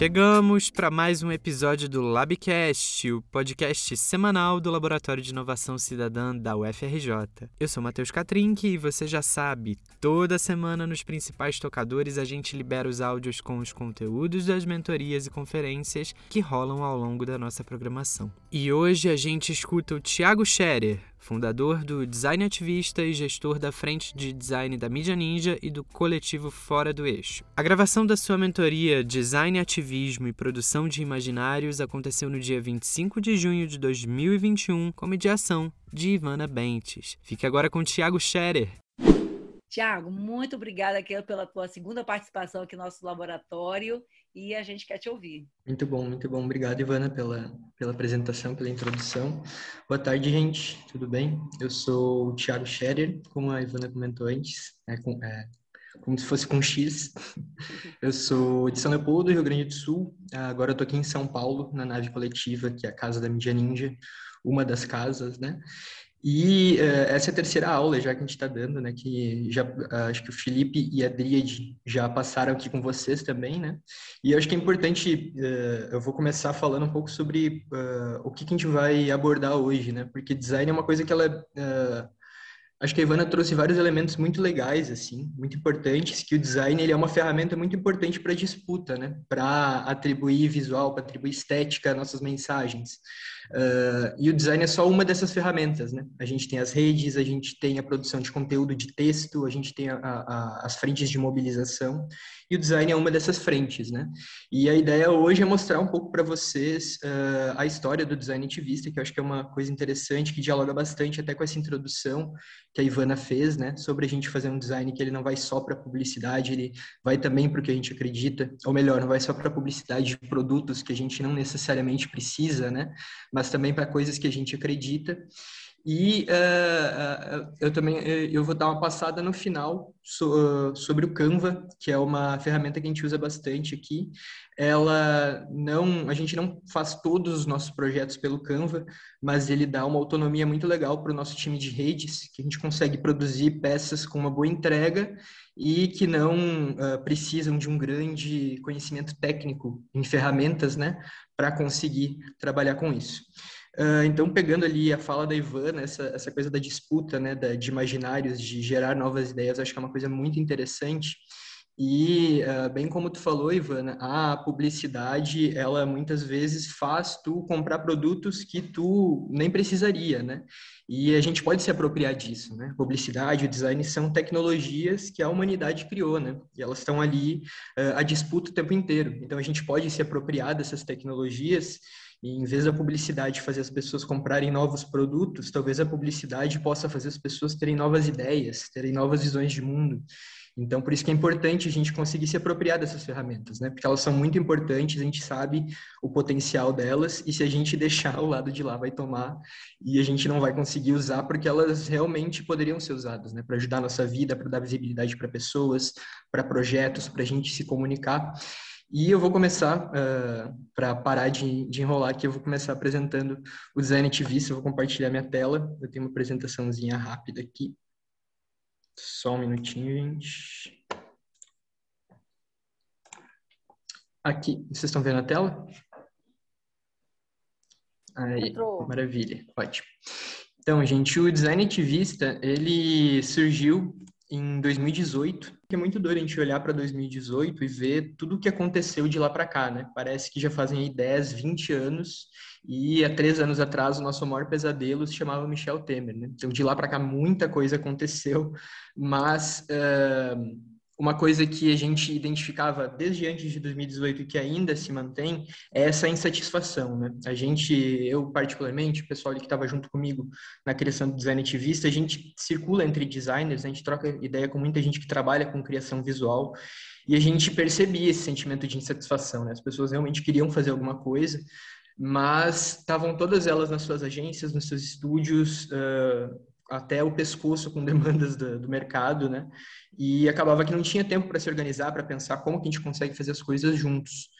Chegamos para mais um episódio do Labcast, o podcast semanal do Laboratório de Inovação Cidadã da UFRJ. Eu sou Matheus Catrinck e você já sabe, toda semana nos principais tocadores a gente libera os áudios com os conteúdos das mentorias e conferências que rolam ao longo da nossa programação. E hoje a gente escuta o Thiago Scherer, fundador do Design Ativista e gestor da frente de design da Mídia Ninja e do coletivo Fora do Eixo. A gravação da sua mentoria Design Ativismo e Produção de Imaginários aconteceu no dia 25 de junho de 2021 com mediação de Ivana Bentes. Fique agora com Tiago Scherer. Tiago, muito obrigada pela tua segunda participação aqui no nosso laboratório e a gente quer te ouvir. Muito bom, muito bom. Obrigado, Ivana, pela, pela apresentação, pela introdução. Boa tarde, gente. Tudo bem? Eu sou o Thiago Scherer, como a Ivana comentou antes, é, com, é, como se fosse com X. Eu sou de São Leopoldo, Rio Grande do Sul. Agora eu tô aqui em São Paulo, na nave coletiva, que é a Casa da Mídia Ninja, uma das casas, né? E uh, essa é a terceira aula já que a gente está dando, né? Que já uh, acho que o Felipe e a Dríade já passaram aqui com vocês também, né? E acho que é importante, uh, eu vou começar falando um pouco sobre o que, que, a gente vai abordar hoje, né? Porque design é uma coisa que ela acho que a Ivana trouxe vários elementos muito legais, assim, muito importantes, que o design ele é uma ferramenta muito importante para disputa, né? Para atribuir visual, para atribuir estética às nossas mensagens. Uh, e o design é só uma dessas ferramentas, né? A gente tem as redes, a gente tem a produção de conteúdo de texto, a gente tem a, a, as frentes de mobilização, e o design é uma dessas frentes, né? E a ideia hoje é mostrar um pouco para vocês uh, a história do design ativista, que eu acho que é uma coisa interessante, que dialoga bastante até com essa introdução que a Ivana fez, né? Sobre a gente fazer um design que ele não vai só para publicidade, ele vai também para o que a gente acredita, ou melhor, não vai só para publicidade de produtos que a gente não necessariamente precisa, né? Mas também para coisas que a gente acredita. E uh, uh, eu também eu vou dar uma passada no final so, uh, sobre o Canva, que é uma ferramenta que a gente usa bastante aqui. Ela não, a gente não faz todos os nossos projetos pelo Canva, mas ele dá uma autonomia muito legal para o nosso time de redes, que a gente consegue produzir peças com uma boa entrega e que não precisam de um grande conhecimento técnico em ferramentas, né, para conseguir trabalhar com isso. Uh, então, pegando ali a fala da Ivana, essa, essa coisa da disputa, né, da, de imaginários, de gerar novas ideias, acho que é uma coisa muito interessante. E, uh, bem como tu falou, Ivana, a publicidade, ela muitas vezes faz tu comprar produtos que tu nem precisaria, né? E a gente pode se apropriar disso, né? Publicidade, o design são tecnologias que a humanidade criou, né? E elas estão ali uh, a disputa o tempo inteiro. Então, a gente pode se apropriar dessas tecnologias e em vez da publicidade fazer as pessoas comprarem novos produtos, talvez a publicidade possa fazer as pessoas terem novas ideias, terem novas visões de mundo. Então, por isso que é importante a gente conseguir se apropriar dessas ferramentas, né? Porque elas são muito importantes, a gente sabe o potencial delas, e se a gente deixar o lado de lá, vai tomar, e a gente não vai conseguir usar, porque elas realmente poderiam ser usadas, né? Para ajudar a nossa vida, para dar visibilidade para pessoas, para projetos, para a gente se comunicar. E eu vou começar, uh, para parar de, de, enrolar aqui, eu vou começar apresentando o Design Ativista, eu vou compartilhar minha tela, eu tenho uma apresentaçãozinha rápida aqui. Só um minutinho, gente. Aqui, vocês estão vendo a tela? Aí, Entrou. maravilha, ótimo. Então, gente, o Design Ativista, ele surgiu em 2018, que é muito doido a gente olhar para 2018 e ver tudo o que aconteceu de lá para cá, né? Parece que já fazem aí 10, 20 anos e há três anos atrás o nosso maior pesadelo se chamava Michel Temer, né? Então de lá para cá muita coisa aconteceu, mas uh, uma coisa que a gente identificava desde antes de 2018 e que ainda se mantém é essa insatisfação, né? A gente, eu particularmente, o pessoal que estava junto comigo na criação do design ativista, a gente circula entre designers, a gente troca ideia com muita gente que trabalha com criação visual e a gente percebia esse sentimento de insatisfação, né? As pessoas realmente queriam fazer alguma coisa, mas estavam todas elas nas suas agências, nos seus estúdios, uh, até o pescoço com demandas do, do mercado, né? e acabava que não tinha tempo para se organizar, para pensar como que a gente consegue fazer as coisas juntos.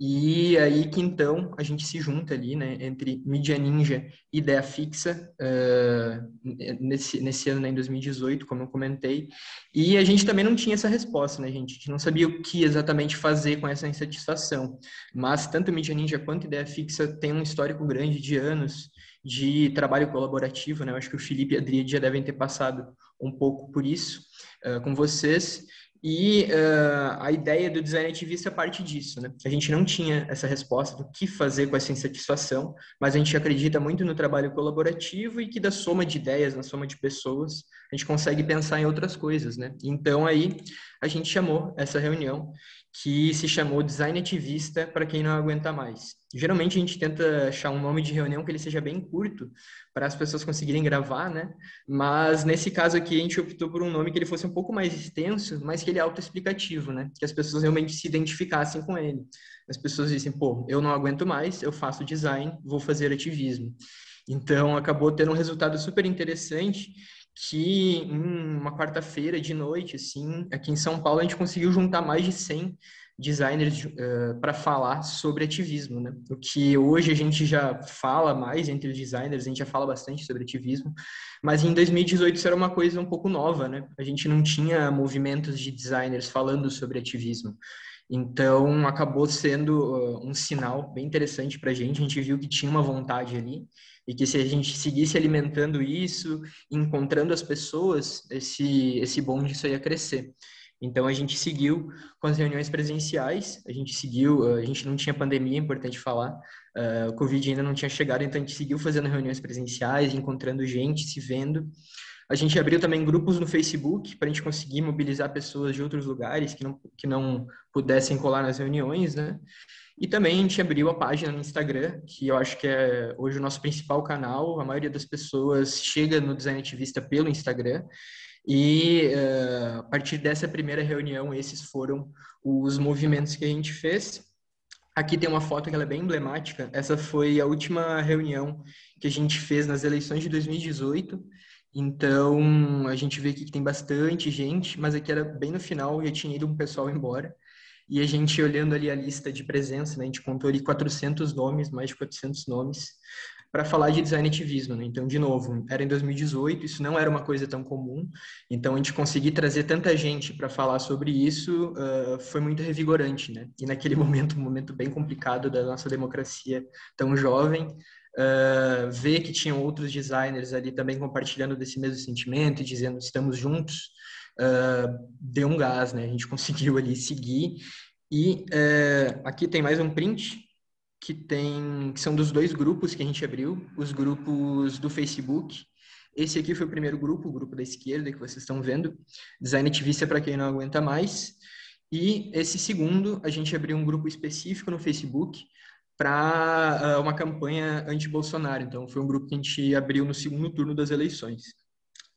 E aí que então a gente se junta ali, né, entre Media Ninja e Ideia Fixa, uh, nesse, nesse ano, né, em 2018, como eu comentei. E a gente também não tinha essa resposta, né, gente? A gente não sabia o que exatamente fazer com essa insatisfação. Mas tanto Media Ninja quanto Ideia Fixa tem um histórico grande de anos de trabalho colaborativo, né? Eu acho que o Felipe e a Adri já devem ter passado um pouco por isso uh, com vocês. E uh, a ideia do design ativista parte disso, né? A gente não tinha essa resposta do que fazer com essa insatisfação, mas a gente acredita muito no trabalho colaborativo e que da soma de ideias, na soma de pessoas, a gente consegue pensar em outras coisas, né? Então aí a gente chamou essa reunião que se chamou Design Ativista para quem não aguenta mais. Geralmente a gente tenta achar um nome de reunião que ele seja bem curto para as pessoas conseguirem gravar, né? Mas nesse caso aqui a gente optou por um nome que ele fosse um pouco mais extenso, mas que ele é autoexplicativo, né? Que as pessoas realmente se identificassem com ele. As pessoas dizem, pô, eu não aguento mais, eu faço design, vou fazer ativismo. Então acabou tendo um resultado super interessante que em uma quarta-feira de noite, assim, aqui em São Paulo, a gente conseguiu juntar mais de 100 designers uh, eh, para falar sobre ativismo, né? O que hoje a gente já fala mais entre os designers, a gente já fala bastante sobre ativismo, mas em 2018 isso era uma coisa um pouco nova, né? A gente não tinha movimentos de designers falando sobre ativismo. Então, acabou sendo uh, um sinal bem interessante para a gente. A gente viu que tinha uma vontade ali e que se a gente seguisse alimentando isso, encontrando as pessoas, esse, esse bonde só ia crescer. Então, a gente seguiu com as reuniões presenciais, a gente seguiu, uh, a gente não tinha pandemia, é importante falar, uh, o Covid ainda não tinha chegado, então a gente seguiu fazendo reuniões presenciais, encontrando gente, se vendo. A gente abriu também grupos no Facebook para a gente conseguir mobilizar pessoas de outros lugares que não, que não pudessem colar nas reuniões, né? E também a gente abriu a página no Instagram, que eu acho que é hoje o nosso principal canal. A maioria das pessoas chega no Design Ativista pelo Instagram. E uh, a partir dessa primeira reunião, esses foram os movimentos que a gente fez. Aqui tem uma foto que ela é bem emblemática. Essa foi a última reunião que a gente fez nas eleições de 2018. Então, a gente vê aqui que tem bastante gente, mas aqui era bem no final, já tinha ido um pessoal embora. E a gente olhando ali a lista de presença, né, a gente contou ali 400 nomes, mais de 400 nomes, para falar de design ativismo. Né? Então, de novo, era em 2018, isso não era uma coisa tão comum. Então, a gente conseguir trazer tanta gente para falar sobre isso uh, foi muito revigorante. Né? E naquele momento, um momento bem complicado da nossa democracia tão jovem, uh, ver que tinham outros designers ali também compartilhando desse mesmo sentimento e dizendo estamos juntos, uh, deu um gás, né? A gente conseguiu ali seguir. E uh, aqui tem mais um print que tem que são dos dois grupos que a gente abriu, os grupos do Facebook. Esse aqui foi o primeiro grupo, o grupo da esquerda que vocês estão vendo, Design Ativista para quem não aguenta mais. E esse segundo, a gente abriu um grupo específico no Facebook para uh, ah, uma campanha anti-Bolsonaro. Então, foi um grupo que a gente abriu no segundo turno das eleições.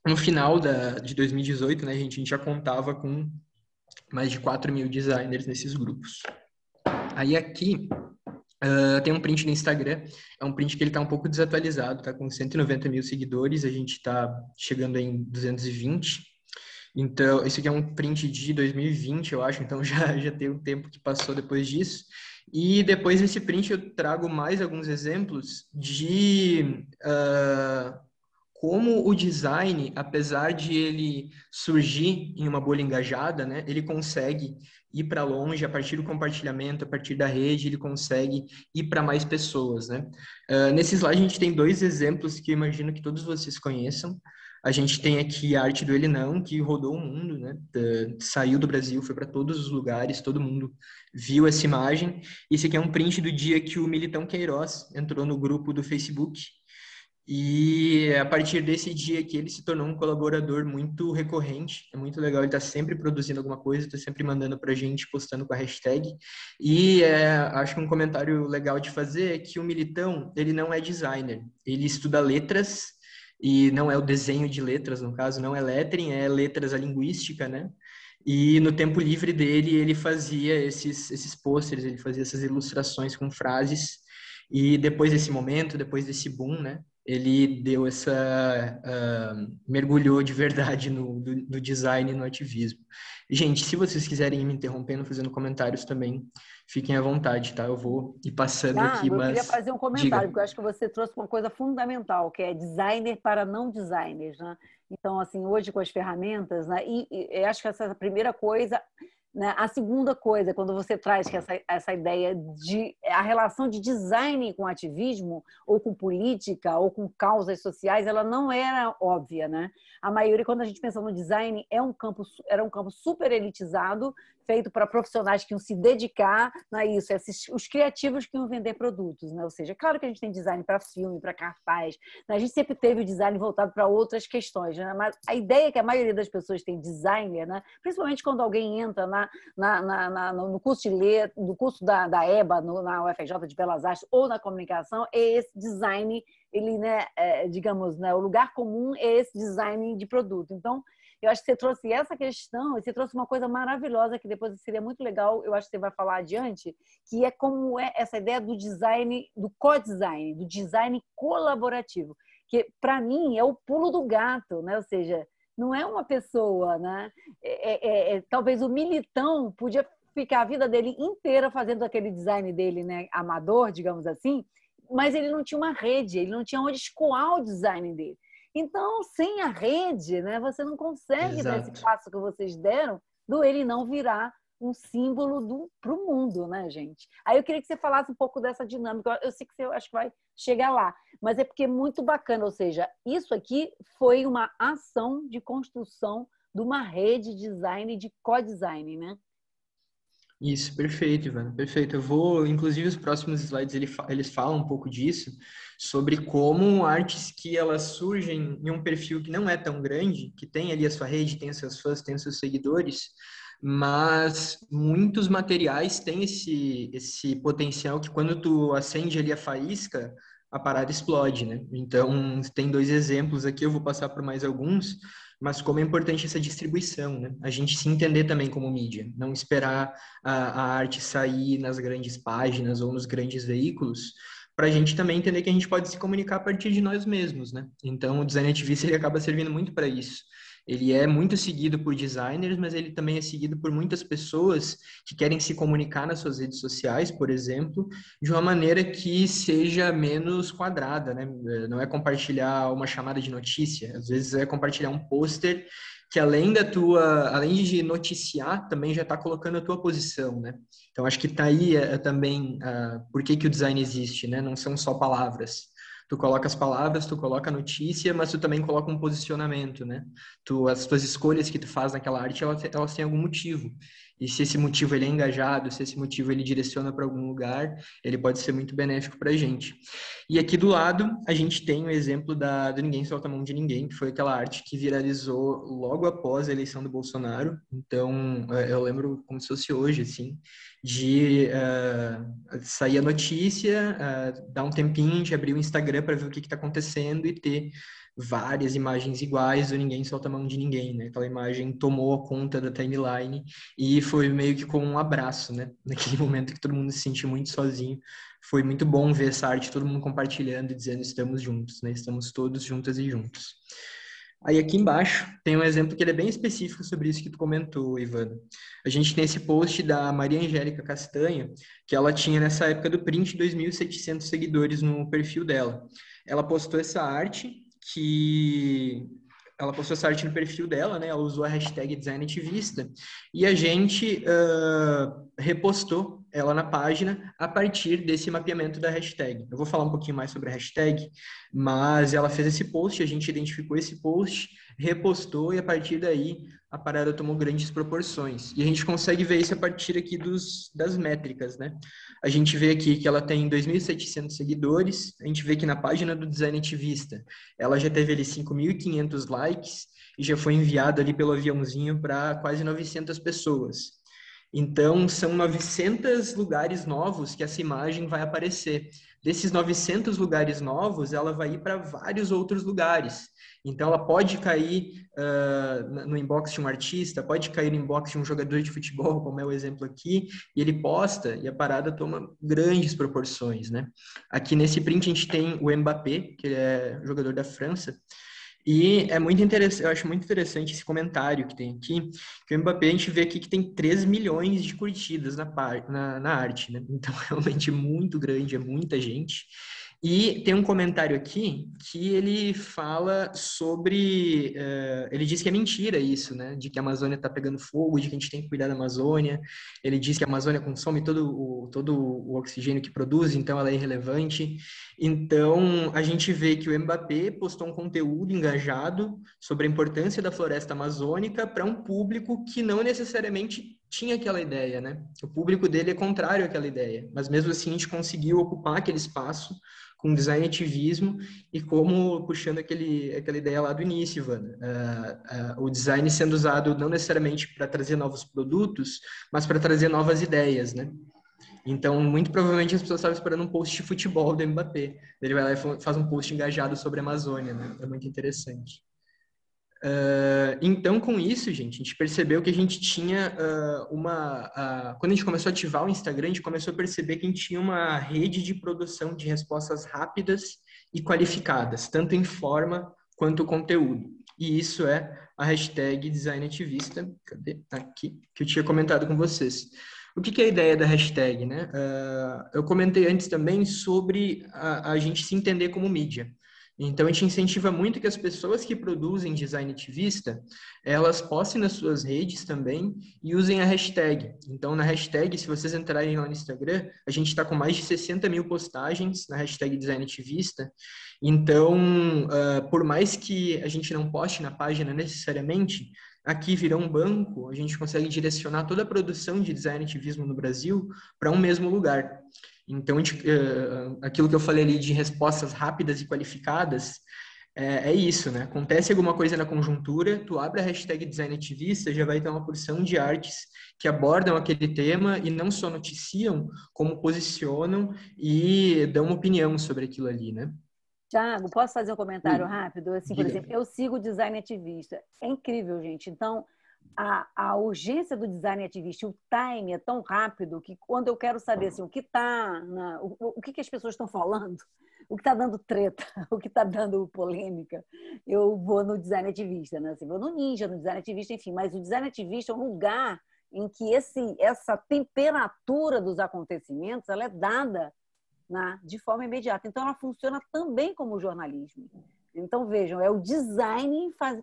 No final da, de 2018, né, a, gente, a gente já contava com mais de 4 mil designers nesses grupos. Aí aqui uh, tem um print no Instagram, é um print que ele está um pouco desatualizado, está com 190 mil seguidores, a gente está chegando em 220. Então, esse aqui é um print de 2020, eu acho, então já, já tem um tempo que passou depois disso. E depois desse print eu trago mais alguns exemplos de uh, como o design, apesar de ele surgir em uma bolha engajada, né, ele consegue ir para longe a partir do compartilhamento, a partir da rede, ele consegue ir para mais pessoas, né? Uh, nesse slide a gente tem dois exemplos que eu imagino que todos vocês conheçam. A gente tem aqui a arte do Ele Não, que rodou o mundo, né? saiu do Brasil, foi para todos os lugares, todo mundo viu essa imagem. Esse aqui é um print do dia que o Militão Queiroz entrou no grupo do Facebook. E a partir desse dia que ele se tornou um colaborador muito recorrente, é muito legal, ele está sempre produzindo alguma coisa, está sempre mandando para a gente, postando com a hashtag. E é, acho que um comentário legal de fazer é que o Militão, ele não é designer, ele estuda letras, e não é o desenho de letras, no caso, não é lettering, é letras a linguística, né? E no tempo livre dele, ele fazia esses, esses pôsteres, ele fazia essas ilustrações com frases. E depois desse momento, depois desse boom, né? Ele deu essa uh, mergulhou de verdade no, no, no design e no ativismo. Gente, se vocês quiserem ir me interrompendo, fazendo comentários também, fiquem à vontade, tá? Eu vou ir passando ah, aqui, eu mas... Queria fazer um comentário, Diga. porque eu acho que você trouxe uma coisa fundamental, que é designer para não designers, né? Então, assim, hoje com as ferramentas, né? E, e acho que essa primeira coisa né? A segunda coisa, quando você traz que essa, essa ideia de a relação de design com ativismo, ou com política, ou com causas sociais, ela não era óbvia. Né? A maioria, quando a gente pensa no design, é um campo, era um campo super elitizado, feito para profissionais que iam se dedicar a isso, esses, os criativos que iam vender produtos, né? Ou seja, claro que a gente tem design para filme, para cartaz, né? a gente sempre teve o design voltado para outras questões, né? Mas a ideia é que a maioria das pessoas tem designer, né? Principalmente quando alguém entra na, na, na, na no curso de ler, no curso da, da EBA, no, na UFJ de Belas Artes ou na comunicação, é esse design ele, né, é, digamos, né, o lugar comum é esse design de produto. Então, eu acho que você trouxe essa questão, você trouxe uma coisa maravilhosa que depois seria muito legal, eu acho que você vai falar adiante, que é como é essa ideia do design, do co-design, do design colaborativo, que para mim é o pulo do gato, né? Ou seja, não é uma pessoa, né? É, é, é, talvez o militão podia ficar a vida dele inteira fazendo aquele design dele, né, amador, digamos assim, mas ele não tinha uma rede, ele não tinha onde escoar o design dele. Então, sem a rede, né, você não consegue Exato. dar esse passo que vocês deram do ele não virar um símbolo para o mundo, né, gente? Aí eu queria que você falasse um pouco dessa dinâmica. Eu sei que você acho que vai chegar lá, mas é porque é muito bacana. Ou seja, isso aqui foi uma ação de construção de uma rede de design de co-design, né? Isso, perfeito, Ivana, perfeito. Eu vou, inclusive, os próximos slides ele, eles falam um pouco disso, sobre como artes que elas surgem em um perfil que não é tão grande, que tem ali a sua rede, tem os seus fãs, tem os seus seguidores, mas muitos materiais têm esse, esse potencial que quando tu acende ali a faísca, a parada explode, né? Então, tem dois exemplos aqui, eu vou passar por mais alguns, mas como é importante essa distribuição, né? A gente se entender também como mídia, não esperar a, a arte sair nas grandes páginas ou nos grandes veículos, para a gente também entender que a gente pode se comunicar a partir de nós mesmos, né? Então, o design ativista ele acaba servindo muito para isso. Ele é muito seguido por designers, mas ele também é seguido por muitas pessoas que querem se comunicar nas suas redes sociais, por exemplo, de uma maneira que seja menos quadrada, né? Não é compartilhar uma chamada de notícia, às vezes é compartilhar um pôster que além da tua, além de noticiar, também já está colocando a tua posição, né? Então acho que está aí é, também uh, por que, que o design existe, né? Não são só palavras tu coloca as palavras, tu coloca a notícia, mas tu também coloca um posicionamento, né? Tu, as tuas escolhas que tu faz naquela arte, elas, elas têm algum motivo. E se esse motivo ele é engajado, se esse motivo ele direciona para algum lugar, ele pode ser muito benéfico para a gente. E aqui do lado, a gente tem o exemplo da, do Ninguém Solta a Mão de Ninguém, que foi aquela arte que viralizou logo após a eleição do Bolsonaro. Então, é, eu lembro como se fosse hoje, assim, de uh, sair a notícia, uh, dar um tempinho, de abrir o Instagram para ver o que está acontecendo e ter várias imagens iguais ou ninguém solta a mão de ninguém, né? Aquela imagem tomou a conta da timeline e foi meio que como um abraço, né? Naquele momento que todo mundo se sentiu muito sozinho. Foi muito bom ver essa arte, todo mundo compartilhando e dizendo estamos juntos, né? Estamos todos juntas e juntos. Aí aqui embaixo tem um exemplo que ele é bem específico sobre isso que tu comentou, Ivana. A gente tem esse post da Maria Angélica Castanha, que ela tinha nessa época do print 2.700 seguidores no perfil dela. Ela postou essa arte que ela postou essa arte no perfil dela, né? Ela usou a hashtag designativista e a gente uh, repostou ela na página a partir desse mapeamento da hashtag. Eu vou falar um pouquinho mais sobre a hashtag, mas ela fez esse post, a gente identificou esse post, repostou e a partir daí a parada tomou grandes proporções. E a gente consegue ver isso a partir aqui dos, das métricas, né? A gente vê aqui que ela tem 2.700 seguidores, a gente vê que na página do Design Ativista ela já teve ali 5.500 likes e já foi enviado ali pelo aviãozinho para quase 900 pessoas. Então, são 900 lugares novos que essa imagem vai aparecer. Desses 900 lugares novos, ela vai ir para vários outros lugares. Então, ela pode cair uh, no inbox de um artista, pode cair no inbox de um jogador de futebol, como é o exemplo aqui, e ele posta e a parada toma grandes proporções, né? Aqui nesse print a gente tem o Mbappé, que é jogador da França, e é muito interessante, eu acho muito interessante esse comentário que tem aqui, que o Mbappé a gente vê aqui que tem 3 milhões de curtidas na, na, na arte, né? Então, realmente é muito grande, é muita gente. E tem um comentário aqui que ele fala sobre. Uh, ele diz que é mentira isso, né? De que a Amazônia está pegando fogo, de que a gente tem que cuidar da Amazônia. Ele diz que a Amazônia consome todo o, todo o oxigênio que produz, então ela é irrelevante. Então a gente vê que o Mbappé postou um conteúdo engajado sobre a importância da floresta amazônica para um público que não necessariamente tinha aquela ideia, né? O público dele é contrário àquela ideia, mas mesmo assim a gente conseguiu ocupar aquele espaço com design ativismo e como, puxando aquele, aquela ideia lá do início, Ivana, uh, uh, o design sendo usado não necessariamente para trazer novos produtos, mas para trazer novas ideias, né? Então, muito provavelmente as pessoas estavam esperando um post de futebol do Mbappé. Ele vai lá e faz um post engajado sobre a Amazônia, né? É muito interessante. Uh, então, com isso, gente, a gente percebeu que a gente tinha uh, uma. Uh, quando a gente começou a ativar o Instagram, a gente começou a perceber que a gente tinha uma rede de produção de respostas rápidas e qualificadas, tanto em forma quanto conteúdo. E isso é a hashtag Design Ativista, cadê? Aqui, que eu tinha comentado com vocês. O que, que é a ideia da hashtag? Né? eu comentei antes também sobre a, a gente se entender como mídia. Então, a gente incentiva muito que as pessoas que produzem design ativista, elas postem nas suas redes também e usem a hashtag. Então, na hashtag, se vocês entrarem lá no Instagram, a gente está com mais de 60 mil postagens na hashtag design ativista. Então, uh, por mais que a gente não poste na página necessariamente, aqui virá um banco, a gente consegue direcionar toda a produção de design ativismo no Brasil para um mesmo lugar. Então, uh, aquilo que eu falei ali de respostas rápidas e qualificadas, é, é, isso, né? Acontece alguma coisa na conjuntura, tu abre a hashtag design ativista, já vai ter uma porção de artes que abordam aquele tema e não só noticiam, como posicionam e dão uma opinião sobre aquilo ali, né? Tiago, posso fazer um comentário rápido? Assim, por exemplo, eu sigo design ativista. É incrível, gente. Então, a, a urgência do design ativista, o time é tão rápido que quando eu quero saber assim, o que está, o, o que, que as pessoas estão falando, o que está dando treta, o que está dando polêmica, eu vou no design ativista, né? Assim, vou no ninja, no design ativista, enfim. Mas o design ativista é um lugar em que esse, essa temperatura dos acontecimentos ela é dada de forma imediata. Então, ela funciona também como jornalismo. Então, vejam, é o design faz,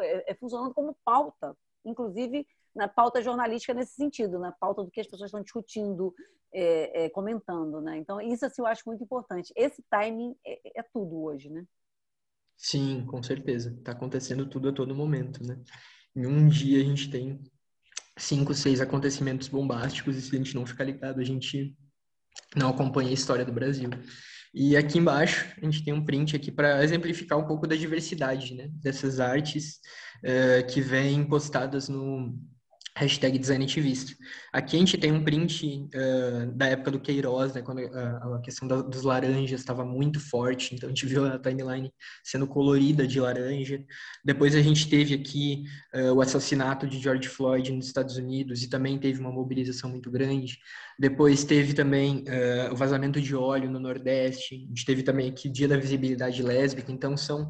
é, é, funcionando como pauta inclusive na pauta jornalística nesse sentido, na pauta do que as pessoas estão discutindo, é, é, comentando, né? Então isso assim eu acho muito importante. Esse timing é, é tudo hoje, né? Sim, com certeza. Está acontecendo tudo a todo momento, né? Em um dia a gente tem cinco, seis acontecimentos bombásticos e se a gente não ficar ligado, a gente não acompanha a história do Brasil. E aqui embaixo a gente tem um print aqui para exemplificar um pouco da diversidade né, dessas artes uh, que vêm postadas no, hashtag design ativista. Aqui a gente tem um print uh, da época do Queiroz, né, quando uh, a questão da, dos laranjas estava muito forte, então a gente viu a timeline sendo colorida de laranja. Depois a gente teve aqui uh, o assassinato de George Floyd nos Estados Unidos e também teve uma mobilização muito grande. Depois teve também o vazamento de óleo no Nordeste. A gente teve também aqui Dia da Visibilidade Lésbica. Então são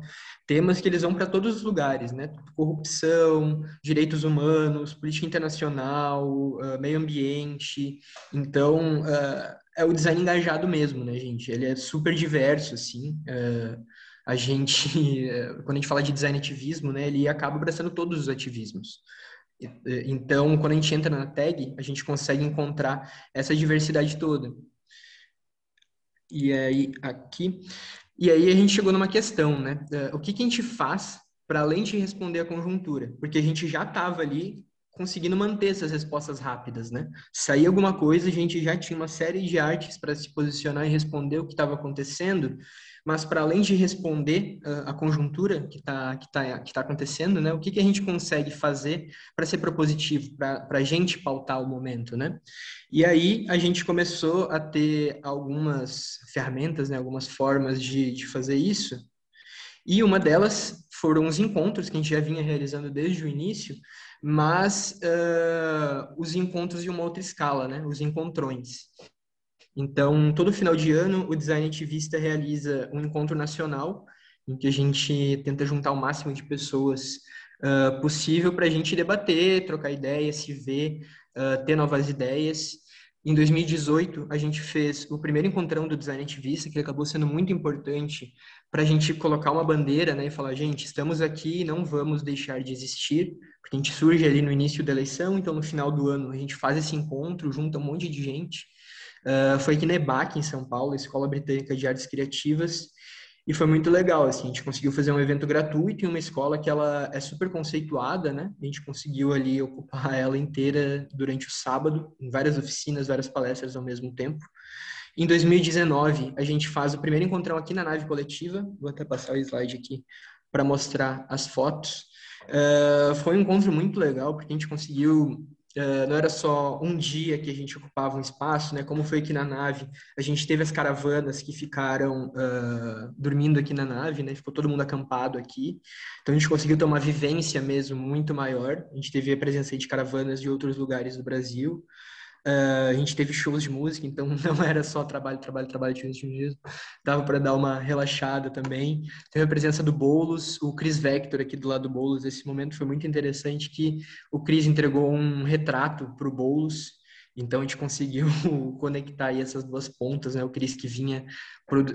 temas que eles vão para todos os lugares, né? Corrupção, direitos humanos, política internacional, uh, meio ambiente. Então, uh, é o design engajado mesmo, né, gente? Ele é super diverso, assim. Uh, a gente, quando a gente fala de design ativismo, né, ele acaba abraçando todos os ativismos. Então, quando a gente entra na tag, a gente consegue encontrar essa diversidade toda. E aí, aqui, e aí a gente chegou numa questão, né? O que, que a gente faz para além de responder a conjuntura? Porque a gente já estava ali conseguindo manter essas respostas rápidas, né? Saía alguma coisa, a gente já tinha uma série de artes para se posicionar e responder o que estava acontecendo, mas para além de responder uh, a conjuntura que está que tá, que tá acontecendo, né? O que, que a gente consegue fazer para ser propositivo, para a gente pautar o momento, né? E aí a gente começou a ter algumas ferramentas, né? Algumas formas de, de fazer isso. E uma delas foram os encontros que a gente já vinha realizando desde o início, mas uh, os encontros de uma outra escala, né? Os encontrões. Então, todo final de ano, o Design Ativista realiza um encontro nacional, em que a gente tenta juntar o máximo de pessoas uh, possível para a gente debater, trocar ideias, se ver, uh, ter novas ideias. Em 2018, a gente fez o primeiro encontrão do Design Ativista, que acabou sendo muito importante para a gente colocar uma bandeira né, e falar, gente, estamos aqui e não vamos deixar de existir, porque a gente surge ali no início da eleição, então no final do ano a gente faz esse encontro, junta um monte de gente, Uh, foi aqui na EBAC, em São Paulo, Escola Britânica de Artes Criativas, e foi muito legal, assim, a gente conseguiu fazer um evento gratuito em uma escola que ela é super conceituada, né? A gente conseguiu ali ocupar ela inteira durante o sábado, em várias oficinas, várias palestras ao mesmo tempo. Em 2019, a gente faz o primeiro encontrão aqui na nave coletiva, vou até passar o slide aqui para mostrar as fotos. Uh, foi um encontro muito legal, porque a gente conseguiu Uh, não era só um dia que a gente ocupava um espaço, né? Como foi aqui na nave, a gente teve as caravanas que ficaram uh, dormindo aqui na nave, né? Ficou todo mundo acampado aqui. Então a gente conseguiu ter uma vivência mesmo muito maior. A gente teve a presença de caravanas de outros lugares do Brasil. Uh, a gente teve shows de música, então não era só trabalho, trabalho, trabalho, tinha mesmo. Dava para dar uma relaxada também. Teve a presença do Boulos, o Chris Vector aqui do lado do Boulos. Esse momento foi muito interessante que o Chris entregou um retrato para o Boulos. Então a gente conseguiu conectar aí essas duas pontas, né? O Chris que vinha,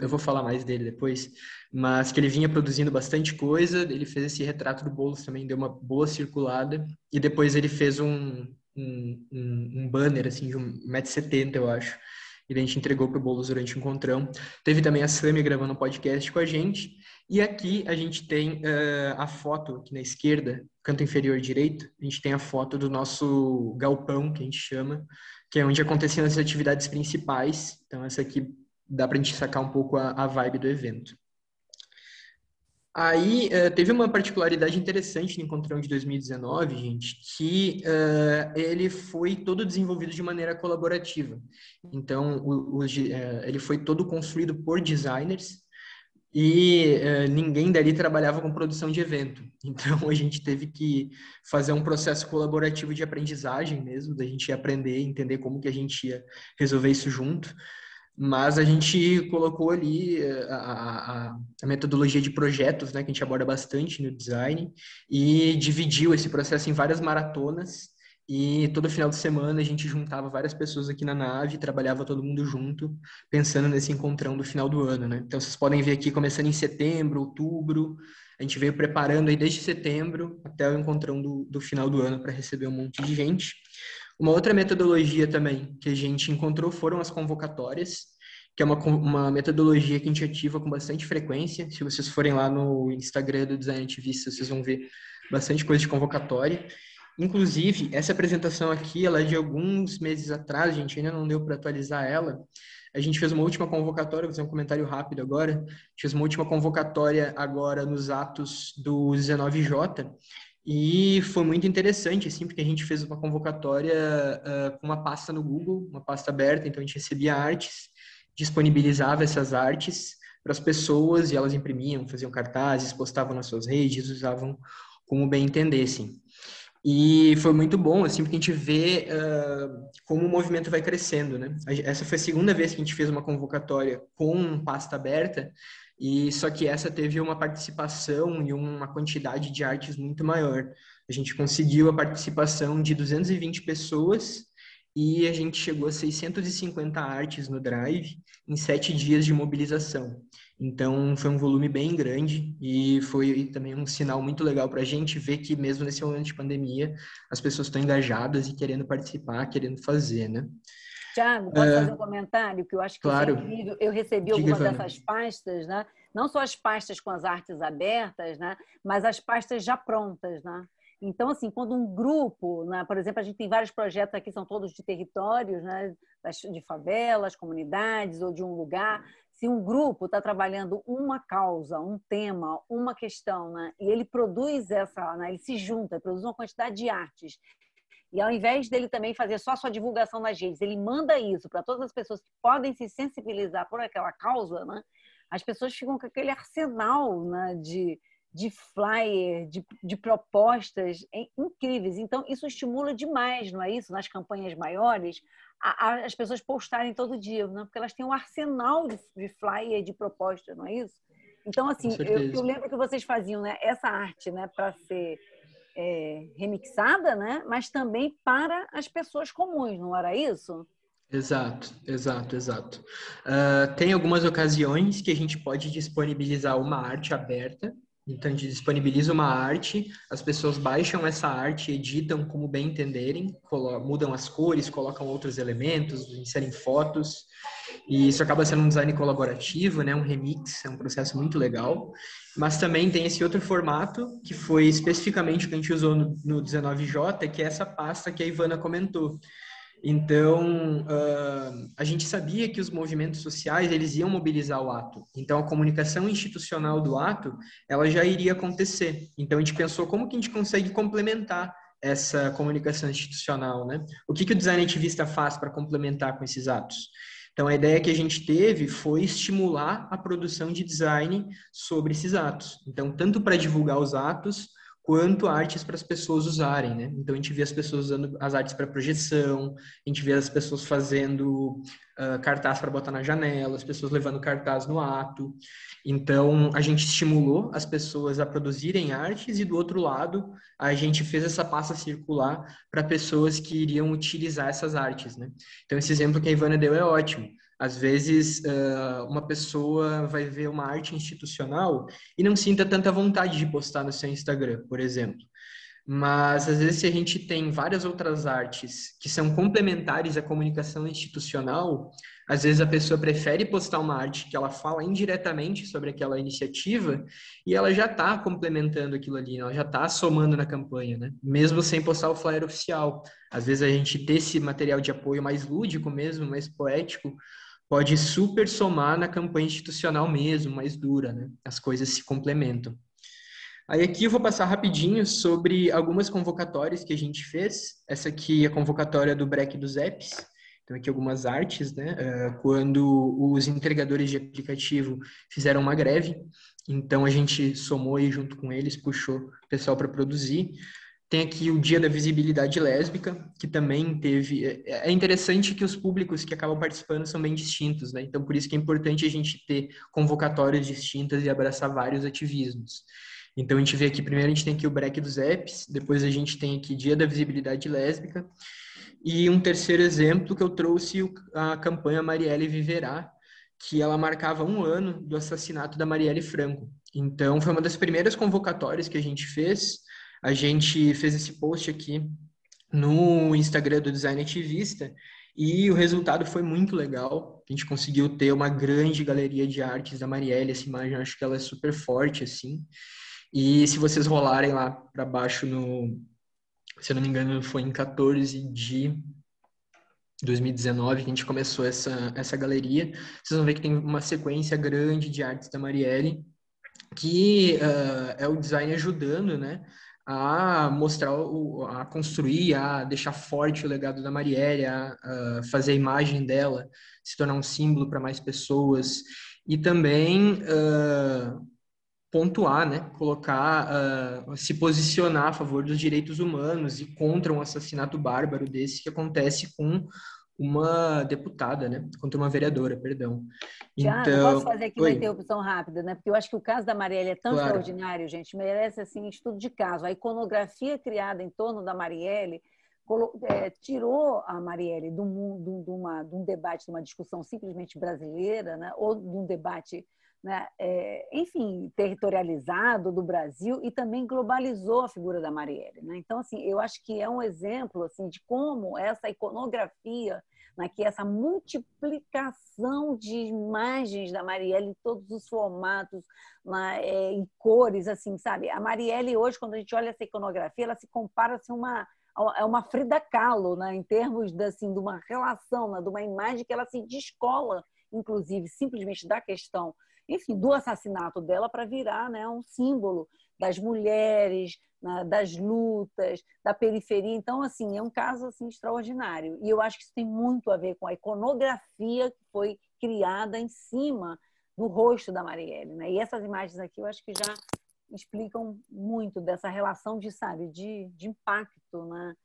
eu vou falar mais dele depois, mas que ele vinha produzindo bastante coisa. Ele fez esse retrato do Boulos também, deu uma boa circulada e depois ele fez um um, um, banner assim de 1,70m, eu acho. E a gente entregou para o Boulos durante o encontrão. Teve também a Sami gravando um podcast com a gente. E aqui a gente tem uh, a foto, aqui na esquerda, canto inferior direito, a gente tem a foto do nosso galpão, que a gente chama, que é onde aconteciam as atividades principais. Então, essa aqui dá para a gente sacar um pouco a, a vibe do evento. Aí uh, teve uma particularidade interessante no Encontrão de 2019, gente, que uh, ele foi todo desenvolvido de maneira colaborativa. Então, o, o, uh, ele foi todo construído por designers e ninguém dali trabalhava com produção de evento. Então, a gente teve que fazer um processo colaborativo de aprendizagem mesmo, da gente aprender, entender como que a gente ia resolver isso junto mas a gente colocou ali eh, a, a, a, metodologia de projetos, né, que a gente aborda bastante no design, e dividiu esse processo em várias maratonas, e todo final de semana a gente juntava várias pessoas aqui na nave, trabalhava todo mundo junto, pensando nesse encontrão do final do ano, né? Então vocês podem ver aqui, começando em setembro, outubro, a gente veio preparando aí desde setembro até o encontrão do, do final do ano para receber um monte de gente. Uma outra metodologia também que a gente encontrou foram as convocatórias, que é uma, uma metodologia que a gente ativa com bastante frequência. Se vocês forem lá no Instagram do Design Ativista, vocês vão ver bastante coisa de convocatória. Inclusive, essa apresentação aqui, ela é de alguns meses atrás, a gente ainda não deu para atualizar ela. A gente fez uma última convocatória, vou fazer um comentário rápido agora. A gente fez uma última convocatória agora nos atos do 19J, e foi muito interessante, assim, porque a gente fez uma convocatória uh, com uma pasta no Google, uma pasta aberta, então a gente recebia artes, disponibilizava essas artes para as pessoas e elas imprimiam, faziam cartazes, postavam nas suas redes, usavam como bem entendessem. E foi muito bom, assim, porque a gente vê uh, como o movimento vai crescendo, né? Essa foi a segunda vez que a gente fez uma convocatória com pasta aberta, e só que essa teve uma participação e uma quantidade de artes muito maior. A gente conseguiu a participação de 220 pessoas e a gente chegou a 650 artes no Drive em sete dias de mobilização. Então, foi um volume bem grande e foi também um sinal muito legal para a gente ver que, mesmo nesse momento de pandemia, as pessoas estão engajadas e querendo participar, querendo fazer, né? Tiago, posso é... fazer um comentário? Que eu acho que claro. é incrível. Eu recebi Diga, algumas Ivana. dessas pastas, né? não só as pastas com as artes abertas, né? mas as pastas já prontas. Né? Então, assim, quando um grupo, né, por exemplo, a gente tem vários projetos aqui, são todos de territórios, né, de favelas, comunidades ou de um lugar. Se um grupo está trabalhando uma causa, um tema, uma questão, né, e ele produz essa, né, ele se junta, produz uma quantidade de artes e ao invés dele também fazer só a sua divulgação nas redes, ele manda isso para todas as pessoas que podem se sensibilizar por aquela causa, né? As pessoas ficam com aquele arsenal né, de, de flyer, de, de propostas incríveis. Então, isso estimula demais, não é isso? Nas campanhas maiores, a, a, as pessoas postarem todo dia, né? porque elas têm um arsenal de, de flyer, de propostas, não é isso? Então, assim, eu, eu, lembro que vocês faziam né, essa arte né, para ser é, remixada, né? mas também para as pessoas comuns, não era isso? Exato, exato, exato. Uh, tem algumas ocasiões que a gente pode disponibilizar uma arte aberta, então a gente disponibiliza uma arte, as pessoas baixam essa arte, editam como bem entenderem, mudam as cores, colocam outros elementos, inserem fotos, e isso acaba sendo um design colaborativo, né? um remix, é um processo muito legal. Mas também tem esse outro formato, que foi especificamente o que a gente usou no, no 19J, que é essa pasta que a Ivana comentou. Então, uh, a gente sabia que os movimentos sociais, eles iam mobilizar o ato. Então, a comunicação institucional do ato, ela já iria acontecer. Então, a gente pensou como que a gente consegue complementar essa comunicação institucional, né? O que, que o design ativista faz para complementar com esses atos? Então, a ideia que a gente teve foi estimular a produção de design sobre esses atos. Então, tanto para divulgar os atos, quanto artes para as pessoas usarem, né? Então, a gente vê as pessoas usando as artes para projeção, a gente vê as pessoas fazendo uh, cartaz para botar na janela, as pessoas levando cartaz no ato. Então, a gente estimulou as pessoas a produzirem artes e, do outro lado, a gente fez essa pasta circular para pessoas que iriam utilizar essas artes, né? Então, esse exemplo que a Ivana deu é ótimo. Às vezes, uma pessoa vai ver uma arte institucional e não sinta tanta vontade de postar no seu Instagram, por exemplo. Mas, às vezes, se a gente tem várias outras artes que são complementares à comunicação institucional, às vezes a pessoa prefere postar uma arte que ela fala indiretamente sobre aquela iniciativa e ela já está complementando aquilo ali, ela já está somando na campanha, né? Mesmo sem postar o flyer oficial. Às vezes a gente ter esse material de apoio mais lúdico mesmo, mais poético, pode super somar na campanha institucional mesmo, mais dura, né? As coisas se complementam. Aí aqui eu vou passar rapidinho sobre algumas convocatórias que a gente fez. Essa aqui é a convocatória do Break dos Apps. Então, aqui algumas artes, né? Quando os entregadores de aplicativo fizeram uma greve, então a gente somou aí junto com eles, puxou o pessoal para produzir. Tem aqui o Dia da Visibilidade Lésbica, que também teve. É, é interessante que os públicos que acabam participando são bem distintos, né? Então, por isso que é importante a gente ter convocatórias distintas e abraçar vários ativismos. Então, a gente vê aqui, primeiro a gente tem aqui o Break dos Apps, depois a gente tem aqui Dia da Visibilidade Lésbica, e um terceiro exemplo que eu trouxe a campanha Marielle Viverá, que ela marcava um ano do assassinato da Marielle Franco. Então, foi uma das primeiras convocatórias que a gente fez. A gente fez esse post aqui no Instagram do Design Ativista e o resultado foi muito legal. A gente conseguiu ter uma grande galeria de artes da Marielle. Essa imagem, acho que ela é super forte, assim. E se vocês rolarem lá para baixo no, se eu não me engano, foi em 14 de 2019 que a gente começou essa, essa galeria. Vocês vão ver que tem uma sequência grande de artes da Marielle, que uh, é o design ajudando, né, a mostrar, o, a construir, a deixar forte o legado da Marielle, a, a fazer a imagem dela se tornar um símbolo para mais pessoas e também uh, pontuar, né, colocar, uh, se posicionar a favor dos direitos humanos e contra um assassinato bárbaro desse que acontece com uma deputada, né, contra uma vereadora, perdão. Tiago, então, posso fazer aqui Oi. uma interrupção rápida, né, porque eu acho que o caso da Marielle é tão claro. extraordinário, gente, merece, assim, estudo de caso. A iconografia criada em torno da Marielle é, tirou a Marielle de um, de, uma, de um debate, de uma discussão simplesmente brasileira, né, ou de um debate né, é, enfim, territorializado do Brasil e também globalizou a figura da Marielle. Né? Então, assim, eu acho que é um exemplo assim, de como essa iconografia, né, que essa multiplicação de imagens da Marielle em todos os formatos né, é, e cores, assim, sabe? A Marielle hoje, quando a gente olha essa iconografia, ela se compara assim, uma é uma Frida Kahlo, né, em termos de, assim, de uma relação, né, de uma imagem que ela se descola, inclusive, simplesmente da questão enfim, do assassinato dela para virar né, um símbolo das mulheres, das lutas, da periferia. Então, assim, é um caso assim, extraordinário. E eu acho que isso tem muito a ver com a iconografia que foi criada em cima do rosto da Marielle. Né? E essas imagens aqui eu acho que já explicam muito dessa relação de, sabe, de, de impacto, né?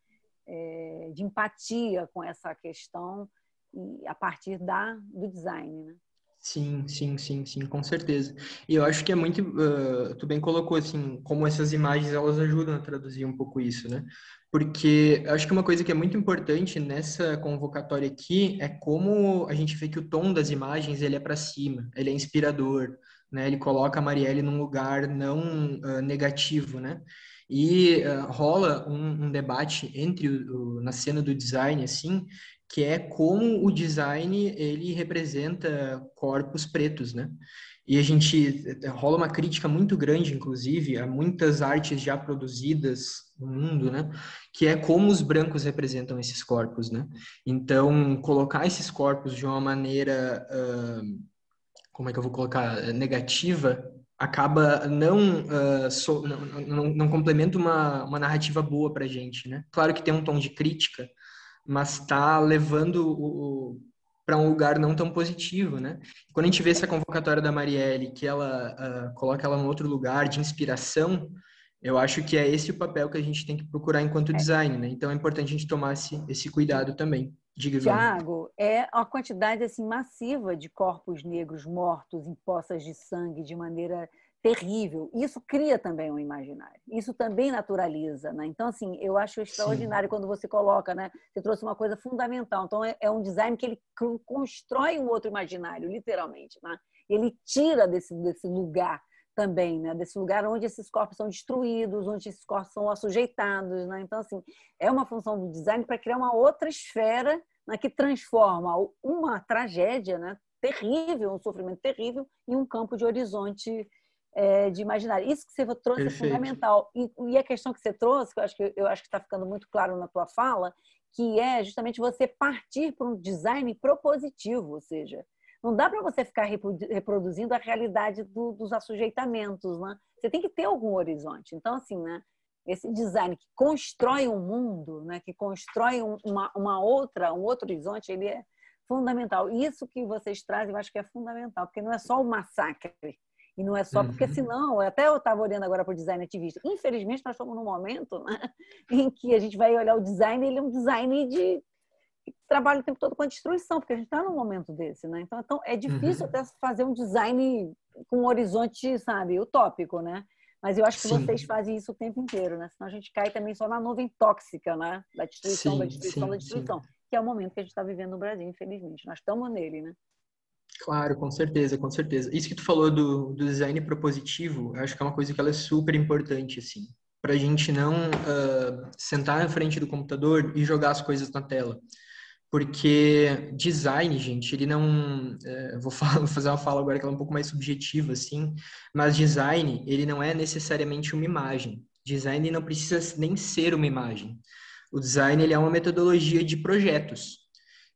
É, de empatia com essa questão e a partir da, do design. Né? Sim, sim, sim, sim, com certeza. E eu acho que é muito, uh, tu bem colocou assim, como essas imagens elas ajudam a traduzir um pouco isso, né? Porque acho que uma coisa que é muito importante nessa convocatória aqui é como a gente vê que o tom das imagens ele é para cima, ele é inspirador, né? Ele coloca a Marielle num lugar não uh, negativo, né? E uh, rola um, um, debate entre o, o, na cena do design assim que é como o design ele representa corpos pretos, né? E a gente rola uma crítica muito grande, inclusive, a muitas artes já produzidas no mundo, né? Que é como os brancos representam esses corpos, né? Então, colocar esses corpos de uma maneira, uh, como é que eu vou colocar, negativa, acaba não, uh, so, não, não, não, complementa uma, uma narrativa boa para gente, né? Claro que tem um tom de crítica, mas está levando o, para um lugar não tão positivo, né? Quando a gente vê essa convocatória da Marielle, que ela uh, coloca ela em outro lugar de inspiração, eu acho que é esse o papel que a gente tem que procurar enquanto é. design, né? Então é importante a gente tomar esse, esse cuidado também. Diga, Tiago, é a quantidade assim massiva de corpos negros mortos em poças de sangue de maneira terrível. Isso cria também um imaginário. Isso também naturaliza, né? Então, assim, eu acho extraordinário Sim. quando você coloca, né? Você trouxe uma coisa fundamental. Então, é, é um design que ele constrói um outro imaginário, literalmente, né? Ele tira desse, desse lugar também, né? Desse lugar onde esses corpos são destruídos, onde esses corpos são assujeitados, né? Então, assim, é uma função do design para criar uma outra esfera né? que transforma uma tragédia, né? Terrível, um sofrimento terrível, em um campo de horizonte é, de imaginário. Isso que você trouxe Perfeito. é fundamental. E, e, a questão que você trouxe, que eu acho que eu acho que está ficando muito claro na tua fala, que é justamente você partir para um design propositivo, ou seja, não dá para você ficar reproduzindo a realidade do, dos assujeitamentos, né? Você tem que ter algum horizonte. Então, assim, né? Esse design que constrói um mundo, né? Que constrói uma, uma outra, um outro horizonte, ele é fundamental. Isso que vocês trazem, eu acho que é fundamental, porque não é só o massacre, e não é só porque, uhum. senão, até eu estava olhando agora para o design ativista. Infelizmente, nós estamos num momento né, em que a gente vai olhar o design, ele é um design de trabalho o tempo todo com a destruição, porque a gente está num momento desse, né? Então, então é difícil uhum. até fazer um design com um horizonte, sabe, utópico, né? Mas eu acho que sim. vocês fazem isso o tempo inteiro, né? Senão a gente cai também só na nuvem tóxica, né? Da destruição, sim, da destruição, sim, da destruição. Que é o momento que a gente está vivendo no Brasil, infelizmente. Nós estamos nele, né? Claro, com certeza, com certeza. Isso que tu falou do, do design propositivo, acho que é uma coisa que ela é super importante, assim. Pra gente não uh, sentar na frente do computador e jogar as coisas na tela. Porque design, gente, ele não... Uh, vou, falar, vou fazer uma fala agora que é um pouco mais subjetiva, assim. Mas design, ele não é necessariamente uma imagem. Design não precisa nem ser uma imagem. O design, ele é uma metodologia de projetos.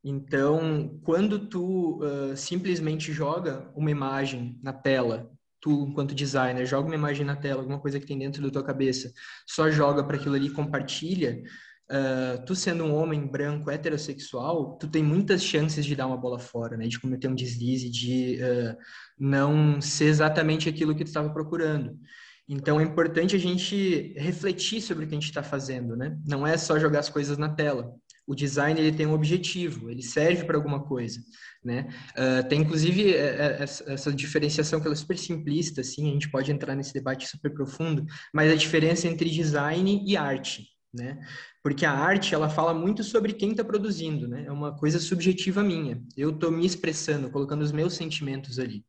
Então, quando tu uh, simplesmente joga uma imagem na tela, tu, enquanto designer, joga uma imagem na tela, alguma coisa que tem dentro da tua cabeça, só joga para aquilo ali compartilha, uh, tu sendo um homem branco heterossexual, tu tem muitas chances de dar uma bola fora, né? De cometer um deslize, de uh, não ser exatamente aquilo que tu estava procurando. Então é importante a gente refletir sobre o que a gente está fazendo, né? Não é só jogar as coisas na tela o design ele tem um objetivo, ele serve para alguma coisa, né? Uh, tem inclusive é, é, essa diferenciação que ela é super simplista, assim, a gente pode entrar nesse debate super profundo, mas a diferença entre design e arte, né? Porque a arte, ela fala muito sobre quem está produzindo, né? É uma coisa subjetiva minha. Eu estou me expressando, colocando os meus sentimentos ali.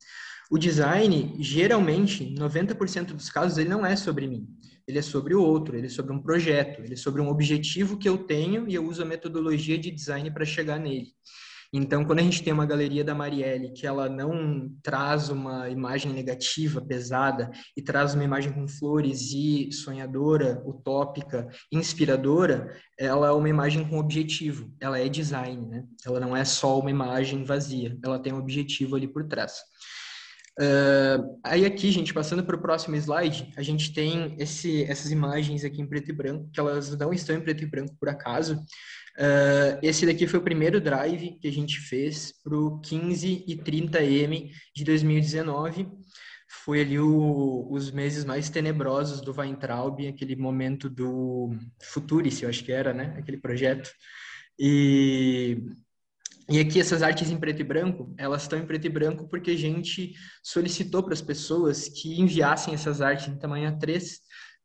O design, geralmente, 90% dos casos, ele não é sobre mim. Ele é sobre o outro, ele é sobre um projeto, ele é sobre um objetivo que eu tenho e eu uso a metodologia de design para chegar nele. Então, quando a gente tem uma galeria da Marielle que ela não traz uma imagem negativa, pesada, e traz uma imagem com flores e sonhadora, utópica, inspiradora, ela é uma imagem com objetivo. Ela é design, né? Ela não é só uma imagem vazia. Ela tem um objetivo ali por trás. Uh, aí aqui, gente, passando para o próximo slide, a gente tem esse, essas imagens aqui em preto e branco, que elas não estão em preto e branco por acaso. Uh, esse daqui foi o primeiro drive que a gente fez para o 15 e 30M de 2019. Foi ali o, os meses mais tenebrosos do Weintraub, aquele momento do Futuris, eu acho que era, né? Aquele projeto. E e aqui essas artes em preto e branco, elas estão em preto e branco porque a gente solicitou para as pessoas que enviassem essas artes em tamanho A3,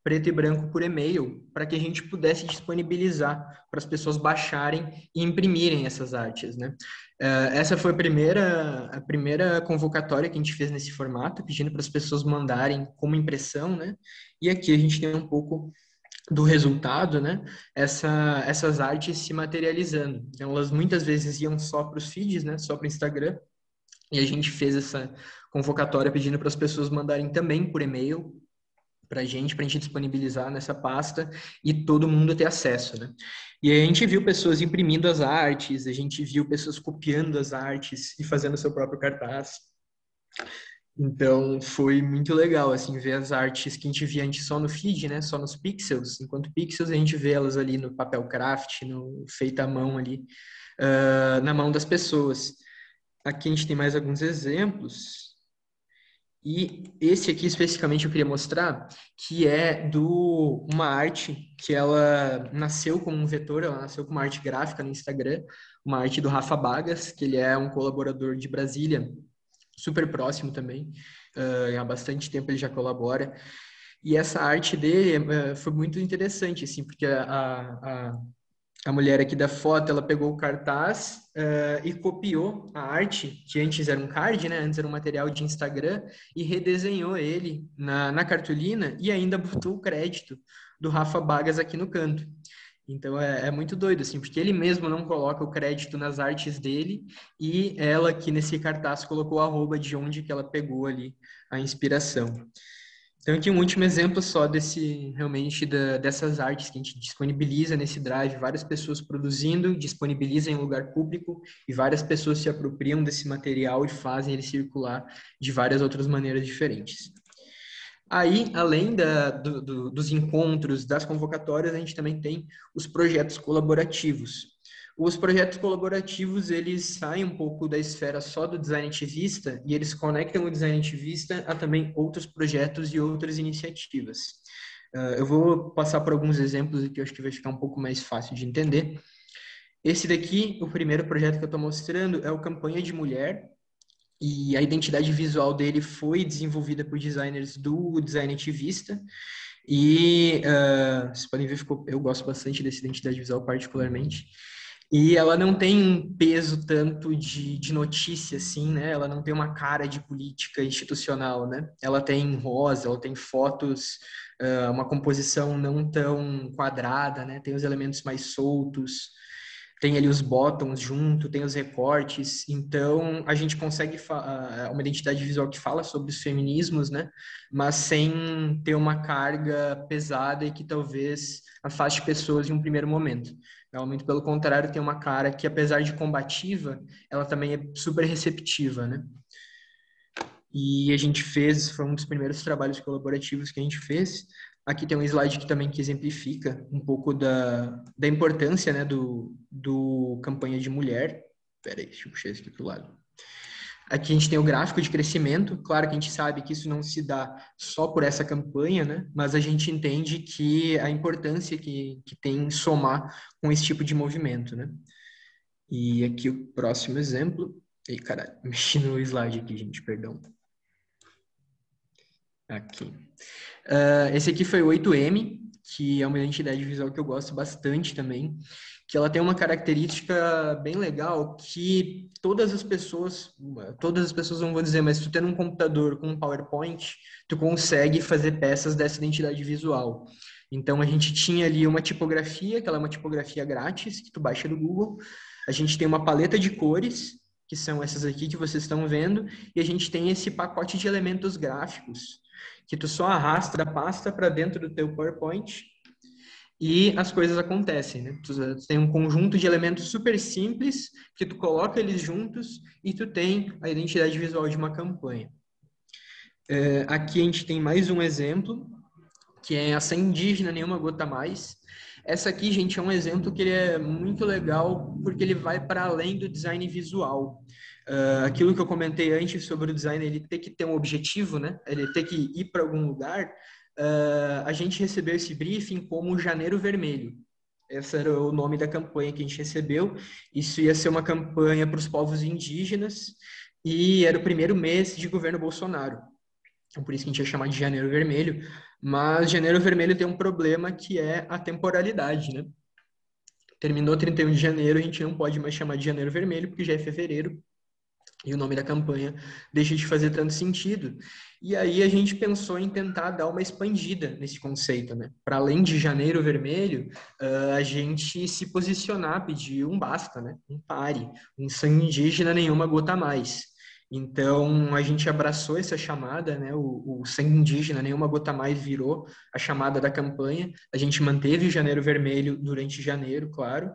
preto e branco por e-mail, para que a gente pudesse disponibilizar para as pessoas baixarem e imprimirem essas artes, né? Uh, essa foi a primeira, a primeira convocatória que a gente fez nesse formato, pedindo para as pessoas mandarem como impressão, né? E aqui a gente tem um pouco do resultado, né? Essa, essas artes se materializando. Então, elas muitas vezes iam só para os feeds, né? Só para o Instagram. E a gente fez essa convocatória pedindo para as pessoas mandarem também por e-mail para a gente, para a gente disponibilizar nessa pasta e todo mundo ter acesso, né? E aí a gente viu pessoas imprimindo as artes, a gente viu pessoas copiando as artes e fazendo seu próprio cartaz. Então foi muito legal assim ver as artes que a gente via antes só no feed, né, só nos pixels, enquanto pixels a gente vê elas ali no papel craft, no feita à mão ali, uh, na mão das pessoas. Aqui a gente tem mais alguns exemplos. E esse aqui especificamente eu queria mostrar que é do uma arte que ela nasceu como um vetor, ela nasceu como uma arte gráfica no Instagram, uma arte do Rafa Bagas, que ele é um colaborador de Brasília super próximo também. Uh, há bastante tempo ele já colabora. E essa arte dele uh, foi muito interessante, assim, porque a, a, a mulher aqui da foto, ela pegou o cartaz uh, e copiou a arte, que antes era um card, né? Antes era um material de Instagram, e redesenhou ele na, na cartolina e ainda botou o crédito do Rafa Bagas aqui no canto. Então é, é, muito doido, assim, porque ele mesmo não coloca o crédito nas artes dele e ela que nesse cartaz colocou a arroba de onde que ela pegou ali a inspiração. Então aqui um último exemplo só desse realmente da, dessas artes que a gente disponibiliza nesse drive, várias pessoas produzindo, disponibiliza em lugar público e várias pessoas se apropriam desse material e fazem ele circular de várias outras maneiras diferentes. Aí, além da, do, do, dos encontros, das convocatórias, a gente também tem os projetos colaborativos. Os projetos colaborativos, eles saem um pouco da esfera só do design ativista e eles conectam o design ativista a também outros projetos e outras iniciativas. Uh, eu vou passar por alguns exemplos que eu acho que vai ficar um pouco mais fácil de entender. Esse daqui, o primeiro projeto que eu estou mostrando, é o Campanha de Mulher, e a identidade visual dele foi desenvolvida por designers do design ativista. E uh, vocês podem ver, ficou, eu gosto bastante dessa identidade visual particularmente. E ela não tem um peso tanto de, de notícia, assim, né? Ela não tem uma cara de política institucional, né? Ela tem rosa, ela tem fotos, uh, uma composição não tão quadrada, né? Tem os elementos mais soltos tem ali os bottoms junto, tem os recortes, então a gente consegue uma identidade visual que fala sobre os feminismos, né? Mas sem ter uma carga pesada e que talvez afaste pessoas em um primeiro momento. Muito pelo contrário, tem uma cara que, apesar de combativa, ela também é super receptiva, né? E a gente fez, foi um dos primeiros trabalhos colaborativos que a gente fez, Aqui tem um slide que também que exemplifica um pouco da, da importância né, do, do campanha de mulher. Peraí, deixa eu puxar isso aqui para o lado. Aqui a gente tem o gráfico de crescimento. Claro que a gente sabe que isso não se dá só por essa campanha, né? Mas a gente entende que a importância que, que tem somar com esse tipo de movimento, né? E aqui o próximo exemplo. Ei, caralho, mexi no slide aqui, gente, perdão. Aqui. Uh, esse aqui foi o 8M, que é uma identidade visual que eu gosto bastante também, que ela tem uma característica bem legal que todas as pessoas, todas as pessoas não vou dizer, mas tu tendo um computador com um PowerPoint, tu consegue fazer peças dessa identidade visual. Então a gente tinha ali uma tipografia, que ela é uma tipografia grátis, que tu baixa do Google. A gente tem uma paleta de cores, que são essas aqui que vocês estão vendo, e a gente tem esse pacote de elementos gráficos, que tu só arrasta da pasta para dentro do teu PowerPoint e as coisas acontecem, né? Tu tem um conjunto de elementos super simples que tu coloca eles juntos e tu tem a identidade visual de uma campanha. É, aqui a gente tem mais um exemplo, que é a sem indígena nenhuma gota mais. Essa aqui, gente, é um exemplo que ele é muito legal porque ele vai para além do design visual. Uh, aquilo que eu comentei antes sobre o design, ele ter que ter um objetivo, né? Ele ter que ir para algum lugar. Uh, a gente recebeu esse briefing como Janeiro Vermelho. Esse era o nome da campanha que a gente recebeu. Isso ia ser uma campanha para os povos indígenas e era o primeiro mês de governo Bolsonaro. Então, por isso que a gente ia chamar de Janeiro Vermelho. Mas Janeiro Vermelho tem um problema que é a temporalidade, né? Terminou 31 de janeiro, a gente não pode mais chamar de Janeiro Vermelho, porque já é fevereiro, e o nome da campanha deixa de fazer tanto sentido. E aí a gente pensou em tentar dar uma expandida nesse conceito, né? Para além de Janeiro Vermelho, uh, a gente se posicionar, pedir um basta, né? Um pare, um sangue indígena nenhuma gota mais. Então, a gente abraçou essa chamada, né? O, o Sangue Indígena, nenhuma gota mais virou a chamada da campanha. A gente manteve o Janeiro Vermelho durante janeiro, claro,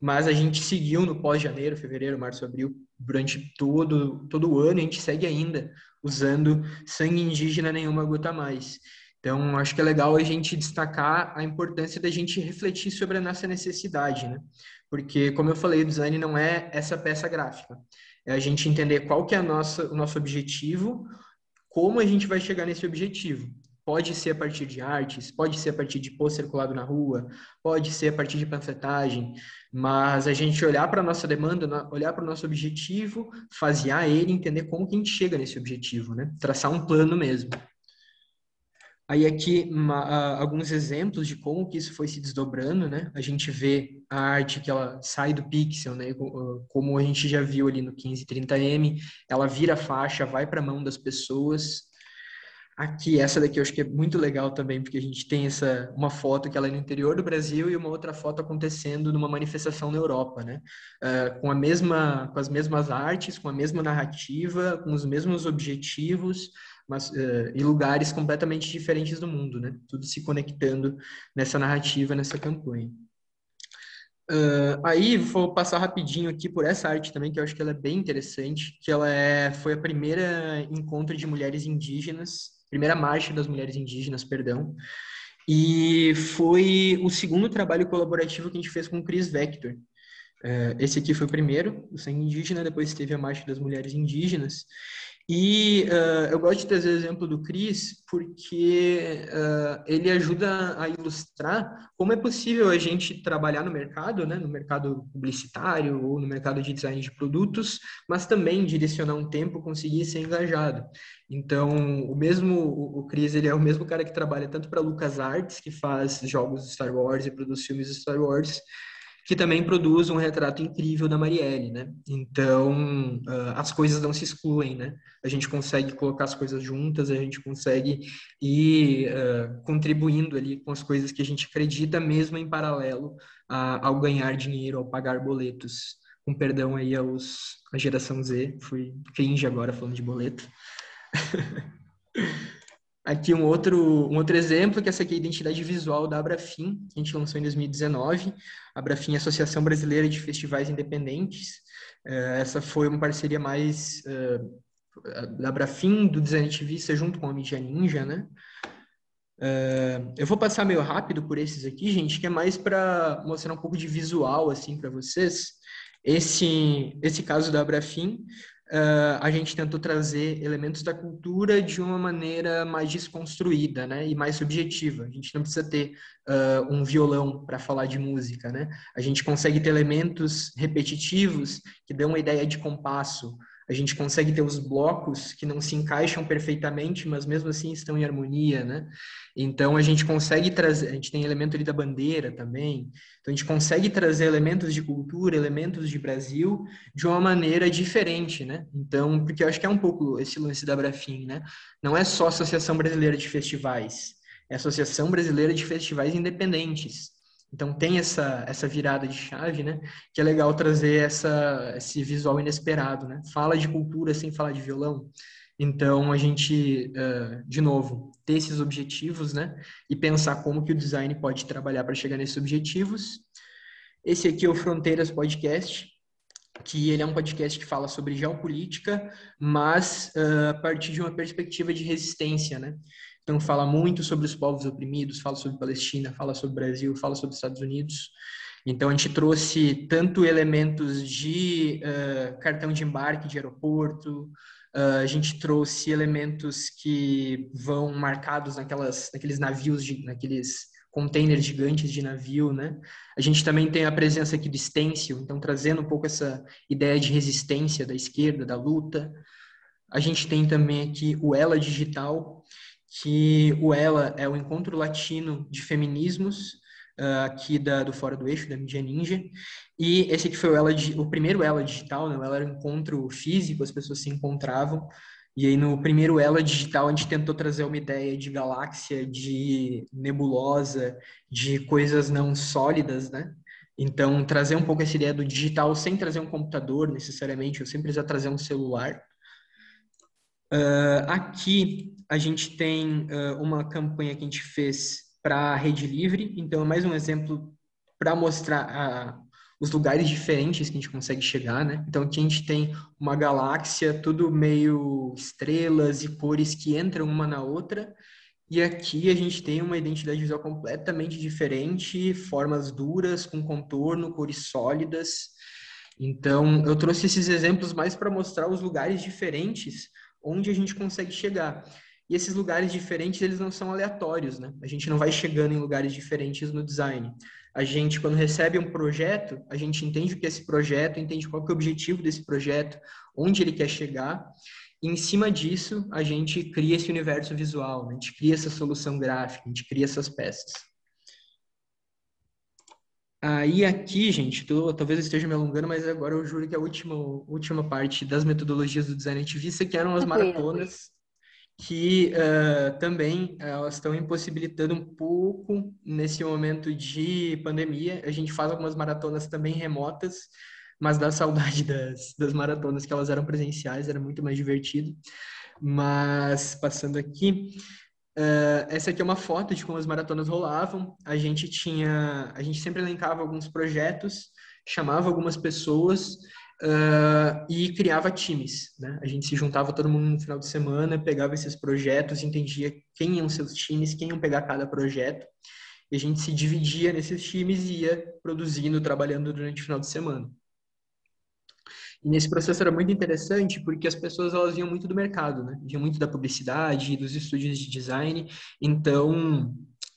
mas a gente seguiu no pós-janeiro, fevereiro, março, abril, durante todo, todo o ano, a gente segue ainda usando Sangue Indígena, nenhuma gota mais. Então, acho que é legal a gente destacar a importância da gente refletir sobre a nossa necessidade, né? Porque, como eu falei, o design não é essa peça gráfica é a gente entender qual que é a nossa, o nosso objetivo, como a gente vai chegar nesse objetivo. Pode ser a partir de artes, pode ser a partir de pôster colado na rua, pode ser a partir de panfletagem, mas a gente olhar para a nossa demanda, olhar para o nosso objetivo, fasear ele, entender como que a gente chega nesse objetivo, né? Traçar um plano mesmo. Aí aqui uma, alguns exemplos de como que isso foi se desdobrando, né? A gente vê a arte que ela sai do pixel, né? Como a gente já viu ali no 1530M, ela vira faixa, vai para a mão das pessoas. Aqui, essa daqui eu acho que é muito legal também, porque a gente tem essa uma foto que ela é no interior do Brasil e uma outra foto acontecendo numa manifestação na Europa, né? Uh, com a mesma, com as mesmas artes, com a mesma narrativa, com os mesmos objetivos, mas, uh, e lugares completamente diferentes do mundo, né? Tudo se conectando nessa narrativa, nessa campanha. Uh, aí vou passar rapidinho aqui por essa arte também, que eu acho que ela é bem interessante, que ela é, foi a primeira encontro de mulheres indígenas, primeira marcha das mulheres indígenas, perdão, e foi o segundo trabalho colaborativo que a gente fez com o Chris Vector. Uh, esse aqui foi o primeiro, o Sangue Indígena, depois teve a Marcha das Mulheres Indígenas, e uh, eu gosto de trazer o exemplo do Cris porque uh, ele ajuda a ilustrar como é possível a gente trabalhar no mercado, né, no mercado publicitário ou no mercado de design de produtos, mas também direcionar um tempo, conseguir ser engajado. Então, o mesmo o, Cris, ele é o mesmo cara que trabalha tanto para Lucas Arts, que faz jogos Star Wars e produz filmes Star Wars, que também produz um retrato incrível da Marielle, né? Então, uh, as coisas não se excluem, né? A gente consegue colocar as coisas juntas, a gente consegue ir uh, contribuindo ali com as coisas que a gente acredita, mesmo em paralelo a, ao ganhar dinheiro, ao pagar boletos. Com perdão aí aos, à geração Z, fui cringe agora falando de boleto. Aqui um outro, um outro exemplo, que essa aqui é a identidade visual da Abrafim, que a gente lançou em 2019. A Abrafim é a Associação Brasileira de Festivais Independentes. É, essa foi uma parceria mais uh, da Abrafim, do Design Ativista, junto com a Mídia Ninja, né? Uh, eu vou passar meio rápido por esses aqui, gente, que é mais para mostrar um pouco de visual, assim, para vocês. Esse, esse caso da Abrafim Uh, a gente tentou trazer elementos da cultura de uma maneira mais desconstruída, né, e mais subjetiva. A gente não precisa ter uh, um violão para falar de música, né? A gente consegue ter elementos repetitivos que dão uma ideia de compasso. A gente consegue ter os blocos que não se encaixam perfeitamente, mas mesmo assim estão em harmonia, né? Então a gente consegue trazer, a gente tem elemento ali da bandeira também. Então a gente consegue trazer elementos de cultura, elementos de Brasil de uma maneira diferente, né? Então, porque eu acho que é um pouco esse lance da Brafim, né? Não é só Associação Brasileira de Festivais, é Associação Brasileira de Festivais Independentes. Então tem essa essa virada de chave, né? Que é legal trazer essa esse visual inesperado, né? Fala de cultura sem falar de violão. Então a gente, uh, de novo, ter esses objetivos, né? E pensar como que o design pode trabalhar para chegar nesses objetivos. Esse aqui é o Fronteiras Podcast, que ele é um podcast que fala sobre geopolítica, mas uh, a partir de uma perspectiva de resistência, né? Então, fala muito sobre os povos oprimidos, fala sobre Palestina, fala sobre Brasil, fala sobre Estados Unidos. Então, a gente trouxe tanto elementos de uh, cartão de embarque de aeroporto, uh, a gente trouxe elementos que vão marcados naquelas, naqueles navios, de, naqueles containers gigantes de navio, né? A gente também tem a presença aqui do stencil, então trazendo um pouco essa ideia de resistência da esquerda, da luta. A gente tem também aqui o Ela Digital, que o Ela é o encontro latino de feminismos uh, aqui da, do Fora do Eixo, da Mídia Ninja, e esse aqui foi o, Ela, o primeiro Ela digital, né? o Ela era um encontro físico, as pessoas se encontravam, e aí no primeiro Ela digital a gente tentou trazer uma ideia de galáxia, de nebulosa, de coisas não sólidas, né? Então, trazer um pouco essa ideia do digital sem trazer um computador necessariamente, ou sem precisar trazer um celular. Uh, aqui a gente tem uh, uma campanha que a gente fez para a Rede Livre, então é mais um exemplo para mostrar uh, os lugares diferentes que a gente consegue chegar, né? Então aqui a gente tem uma galáxia, tudo meio estrelas e cores que entram uma na outra, e aqui a gente tem uma identidade visual completamente diferente, formas duras, com contorno, cores sólidas. Então, eu trouxe esses exemplos mais para mostrar os lugares diferentes onde a gente consegue chegar. E esses lugares diferentes, eles não são aleatórios, né? A gente não vai chegando em lugares diferentes no design. A gente, quando recebe um projeto, a gente entende o que é esse projeto, entende qual é o objetivo desse projeto, onde ele quer chegar, e em cima disso, a gente cria esse universo visual, né? a gente cria essa solução gráfica, a gente cria essas peças. Aí aqui, gente, tô, talvez eu esteja me alongando, mas agora eu juro que a última, última parte das metodologias do design ativista, que eram as maratonas, que uh, também uh, elas estão impossibilitando um pouco nesse momento de pandemia. A gente faz algumas maratonas também remotas, mas dá saudade das, das maratonas que elas eram presenciais, era muito mais divertido. Mas passando aqui, Uh, essa aqui é uma foto de como as maratonas rolavam. A gente tinha, a gente sempre elencava alguns projetos, chamava algumas pessoas uh, e criava times. Né? A gente se juntava todo mundo no final de semana, pegava esses projetos, entendia quem iam seus times, quem iam pegar cada projeto. E a gente se dividia nesses times e ia produzindo, trabalhando durante o final de semana. E nesse processo era muito interessante porque as pessoas elas vinham muito do mercado, né? Vinham muito da publicidade, dos estúdios de design. Então,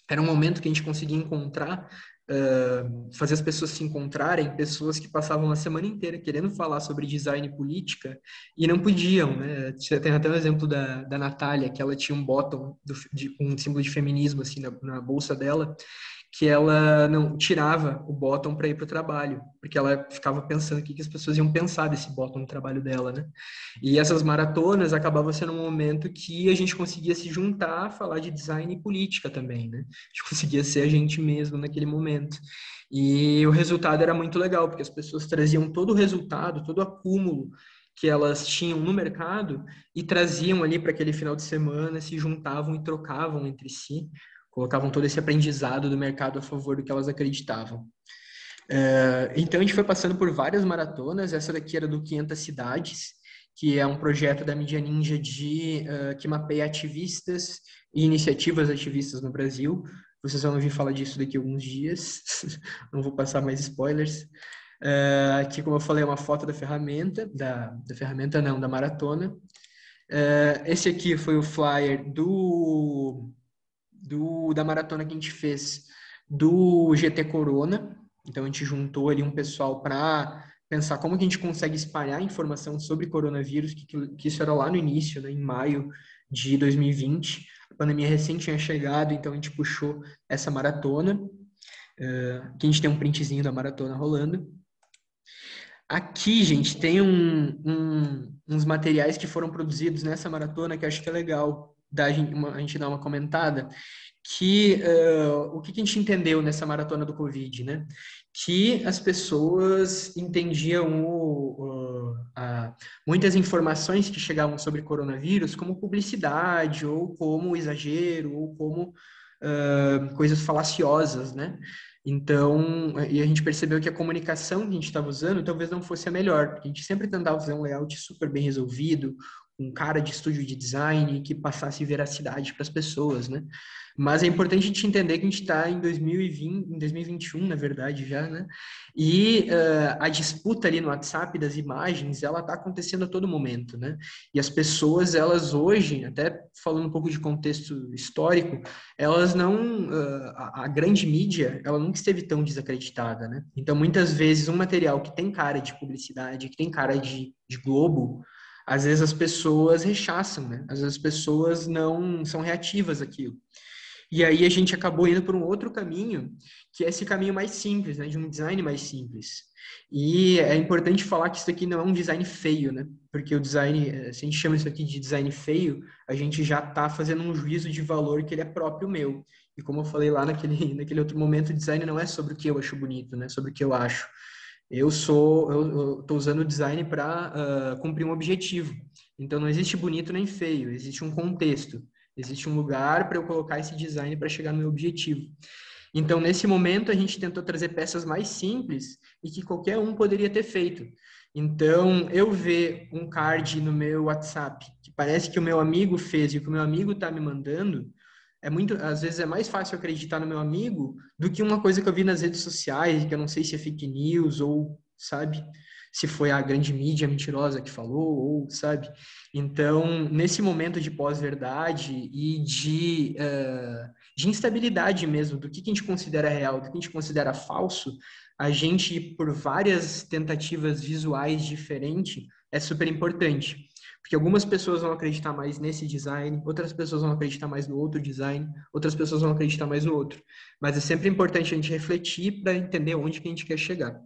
era um momento que a gente conseguia encontrar Uh, fazer as pessoas se encontrarem, pessoas que passavam a semana inteira querendo falar sobre design e política e não podiam, né? Tem até um exemplo da, da Natália, que ela tinha um bottom do, de, um símbolo de feminismo assim na, na bolsa dela, que ela não tirava o bottom para ir para o trabalho, porque ela ficava pensando o que, que as pessoas iam pensar desse bottom no trabalho dela, né? E essas maratonas acabavam sendo um momento que a gente conseguia se juntar, falar de design e política também, né? A gente conseguia ser a gente mesmo naquele momento. E o resultado era muito legal, porque as pessoas traziam todo o resultado, todo o acúmulo que elas tinham no mercado e traziam ali para aquele final de semana, se juntavam e trocavam entre si colocavam todo esse aprendizado do mercado a favor do que elas acreditavam. Uh, então a gente foi passando por várias maratonas, essa daqui era do 500 cidades, que é um projeto da Mídia Ninja de, uh, que mapeia ativistas e iniciativas ativistas no Brasil. Vocês vão ouvir falar disso daqui a alguns dias, não vou passar mais spoilers. Uh, aqui, como eu falei, é uma foto da ferramenta, da, da ferramenta não, da maratona. esse aqui foi o flyer do do, da maratona que a gente fez do GT Corona. Então a gente juntou ali um pessoal para pensar como que a gente consegue espalhar informação sobre coronavírus, que, que isso era lá no início, né, em maio de 2020. A pandemia recente tinha chegado, então a gente puxou essa maratona, uh, que a gente tem um printzinho da maratona rolando. Aqui, gente, tem um, um, uns materiais que foram produzidos nessa maratona que acho que é legal uma, a gente dar uma comentada, que uh, o que, que a gente entendeu nessa maratona do Covid, né? Que as pessoas entendiam o, a, muitas informações que chegavam sobre coronavírus como publicidade, ou como exagero, ou como uh, coisas falaciosas, né? Então, e a gente percebeu que a comunicação que a gente estava usando talvez não fosse a melhor, a gente sempre tentava fazer um layout super bem resolvido, um cara de estúdio de design que passasse veracidade para as pessoas, né? Mas é importante a gente entender que a gente está em 2020, em 2021, na verdade, já, né? E uh, a disputa ali no WhatsApp das imagens, ela está acontecendo a todo momento, né? E as pessoas, elas hoje, até falando um pouco de contexto histórico, elas não, uh, a, a, grande mídia, ela nunca esteve tão desacreditada, né? Então, muitas vezes, um material que tem cara de publicidade, que tem cara de, de Globo, às vezes as pessoas rechaçam, né? Às vezes as pessoas não são reativas àquilo. E aí a gente acabou indo por um outro caminho, que é esse caminho mais simples, né? De um design mais simples. E é importante falar que isso aqui não é um design feio, né? Porque o design, eh, se a gente chama isso aqui de design feio, a gente já está fazendo um juízo de valor que ele é próprio meu. E como eu falei lá naquele, naquele outro momento, o design não é sobre o que eu acho bonito, né? Sobre o que eu acho. Eu sou, eu estou usando o design para uh, ah, cumprir um objetivo. Então não existe bonito nem feio, existe um contexto, existe um lugar para eu colocar esse design para chegar no meu objetivo. Então nesse momento a gente tentou trazer peças mais simples e que qualquer um poderia ter feito. Então eu ver um card no meu WhatsApp que parece que o meu amigo fez e que o meu amigo está me mandando, é muito, às vezes é mais fácil acreditar no meu amigo do que uma coisa que eu vi nas redes sociais, que eu não sei se é fake news ou, sabe, se foi a grande mídia mentirosa que falou, ou, sabe? Então, nesse momento de pós-verdade e de, uh, de instabilidade mesmo, do que, que a gente considera real, do que a gente considera falso, a gente, por várias tentativas visuais diferentes, é super importante. Porque algumas pessoas vão acreditar mais nesse design, outras pessoas vão acreditar mais no outro design, outras pessoas vão acreditar mais no outro. Mas é sempre importante a gente refletir para entender onde que a gente quer chegar.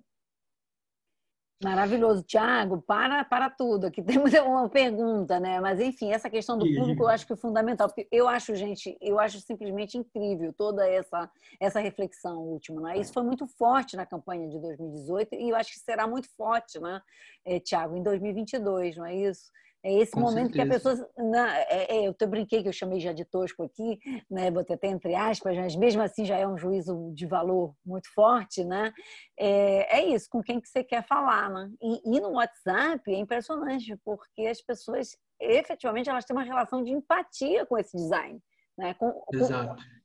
Maravilhoso. Tiago, para, para tudo. Aqui temos uma pergunta, né? Mas, enfim, essa questão do público eu acho que é fundamental. Porque eu acho, gente, eu acho simplesmente incrível toda essa, essa reflexão última. Né? Isso foi muito forte na campanha de 2018 e eu acho que será muito forte, né, eh, Tiago, em 2022, não é isso? É esse Com momento certeza. que a pessoa. Na, é, é, eu brinquei que eu chamei já de tosco aqui, né? Botei até entre aspas, mas mesmo assim já é um juízo de valor muito forte, né? É, é isso, com quem que você quer falar, né? E, e no WhatsApp é impressionante, porque as pessoas efetivamente elas têm uma relação de empatia com esse design. Né, com, com,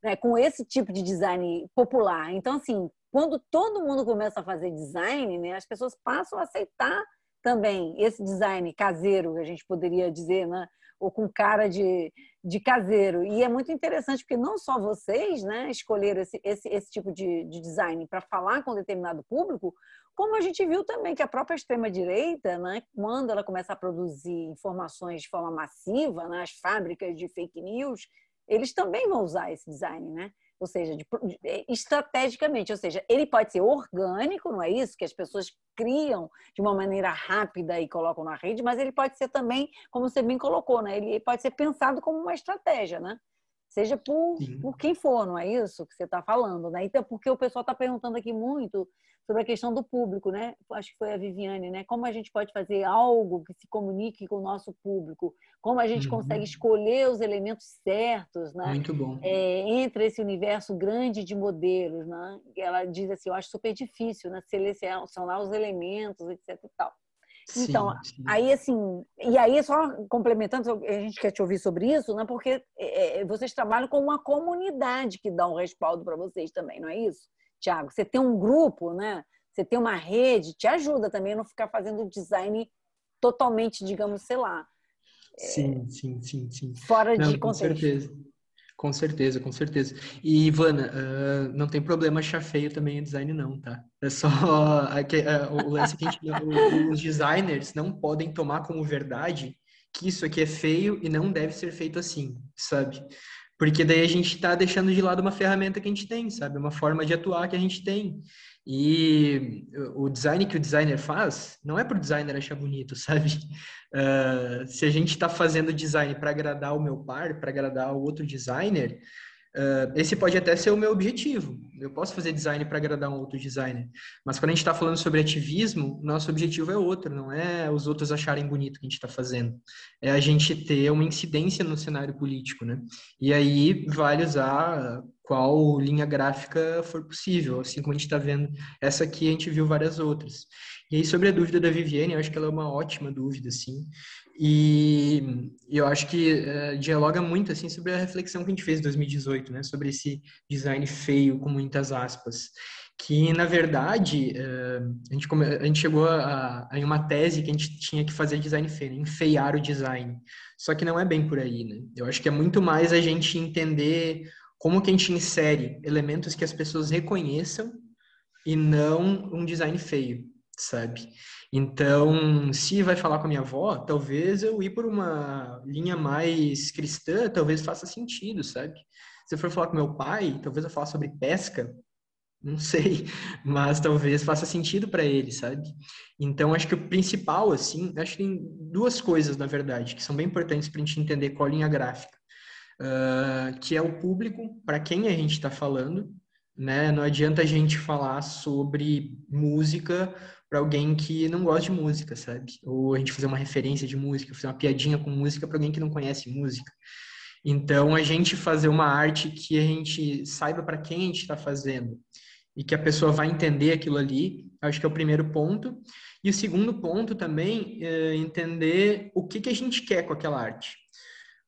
né, com, esse tipo de design popular. Então, assim, quando todo mundo começa a fazer design, né, as pessoas passam a aceitar também esse design caseiro, a gente poderia dizer, né? ou com cara de, de caseiro. E é muito interessante porque não só vocês né, escolheram esse, esse, esse tipo de, de design para falar com determinado público, como a gente viu também que a própria extrema-direita, né, quando ela começa a produzir informações de forma massiva nas fábricas de fake news, eles também vão usar esse design, né? Ou seja, de, é, estrategicamente, ou seja, ele pode ser orgânico, não é isso? Que as pessoas criam de uma maneira rápida e colocam na rede, mas ele pode ser também, como você bem colocou, né? Ele pode ser pensado como uma estratégia, né? Seja por, por quem for, não é isso que você está falando, né? Então, porque o pessoal está perguntando aqui muito sobre a questão do público, né? Acho que foi a Viviane, né? Como a gente pode fazer algo que se comunique com o nosso público? Como a gente uhum. consegue escolher os elementos certos, né? Muito bom. É, entre esse universo grande de modelos, né? Ela diz assim, eu acho super difícil, né? Selecionar os elementos, etc e tal. Então, sim. aí assim, e aí só complementando, a gente quer te ouvir sobre isso, né? Porque é, é vocês trabalham com uma comunidade que dá um respaldo para vocês também, não é isso? Tiago, você tem um grupo, né? Você tem uma rede, te ajuda também a não ficar fazendo design totalmente, digamos, sei lá. Sim, sim, sim, sim. Fora não, de contexto. Com certeza. Com certeza, com certeza. E, Ivana, uh, não tem problema achar feio também o design, não, tá? É só o lance que a gente, os designers não podem tomar como verdade que isso aqui é feio e não deve ser feito assim, sabe? Porque daí a gente está deixando de lado uma ferramenta que a gente tem, sabe? Uma forma de atuar que a gente tem. E o design que o designer faz não é para o designer achar bonito, sabe? Uh, se a gente está fazendo design para agradar o meu par, para agradar o outro designer, Uh, esse pode até ser o meu objetivo. Eu posso fazer design para agradar um outro designer. Mas quando a gente está falando sobre ativismo, nosso objetivo é outro, não é os outros acharem bonito o que a gente está fazendo. É a gente ter uma incidência no cenário político, né? E aí vale usar qual linha gráfica for possível, assim como a gente está vendo. Essa aqui a gente viu várias outras. E aí sobre a dúvida da Viviane, eu acho que ela é uma ótima dúvida, assim. E eu acho que uh, dialoga muito assim sobre a reflexão que a gente fez em 2018, né, sobre esse design feio com muitas aspas, que na verdade uh, a, gente come... a gente chegou a, em uma tese que a gente tinha que fazer design feio, né, enfeiar o design. Só que não é bem por aí, né? Eu acho que é muito mais a gente entender como que a gente insere elementos que as pessoas reconheçam e não um design feio, sabe? Então, se vai falar com a minha avó, talvez eu ir por uma linha mais cristã, talvez faça sentido, sabe? Se eu for falar com meu pai, talvez eu fale sobre pesca, não sei, mas talvez faça sentido para ele, sabe? Então, acho que o principal, assim, acho que tem duas coisas, na verdade, que são bem importantes para a gente entender qual linha gráfica, uh, que é o público, para quem a gente está falando, né? Não adianta a gente falar sobre música para alguém que não gosta de música, sabe? Ou a gente fazer uma referência de música, fazer uma piadinha com música para alguém que não conhece música. Então, a gente fazer uma arte que a gente saiba para quem a gente está fazendo e que a pessoa vai entender aquilo ali, acho que é o primeiro ponto. E o segundo ponto também é entender o que, que a gente quer com aquela arte.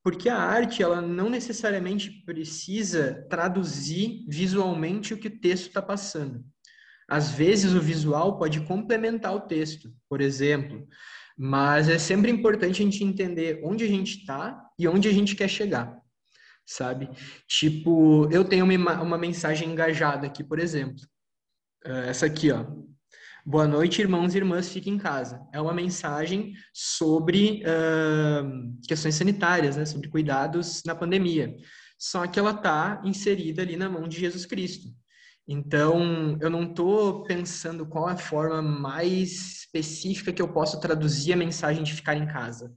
Porque a arte, ela não necessariamente precisa traduzir visualmente o que o texto está passando. Às vezes o visual pode complementar o texto, por exemplo, mas é sempre importante a gente entender onde a gente está e onde a gente quer chegar, sabe? Tipo, eu tenho uma, uma mensagem engajada aqui, por exemplo. Eh, essa aqui, ó. Boa noite, irmãos e irmãs, fiquem em casa. É uma mensagem sobre uh, questões sanitárias, né? sobre cuidados na pandemia. Só que ela está inserida ali na mão de Jesus Cristo. Então, eu não estou pensando qual é a forma mais específica que eu posso traduzir a mensagem de ficar em casa.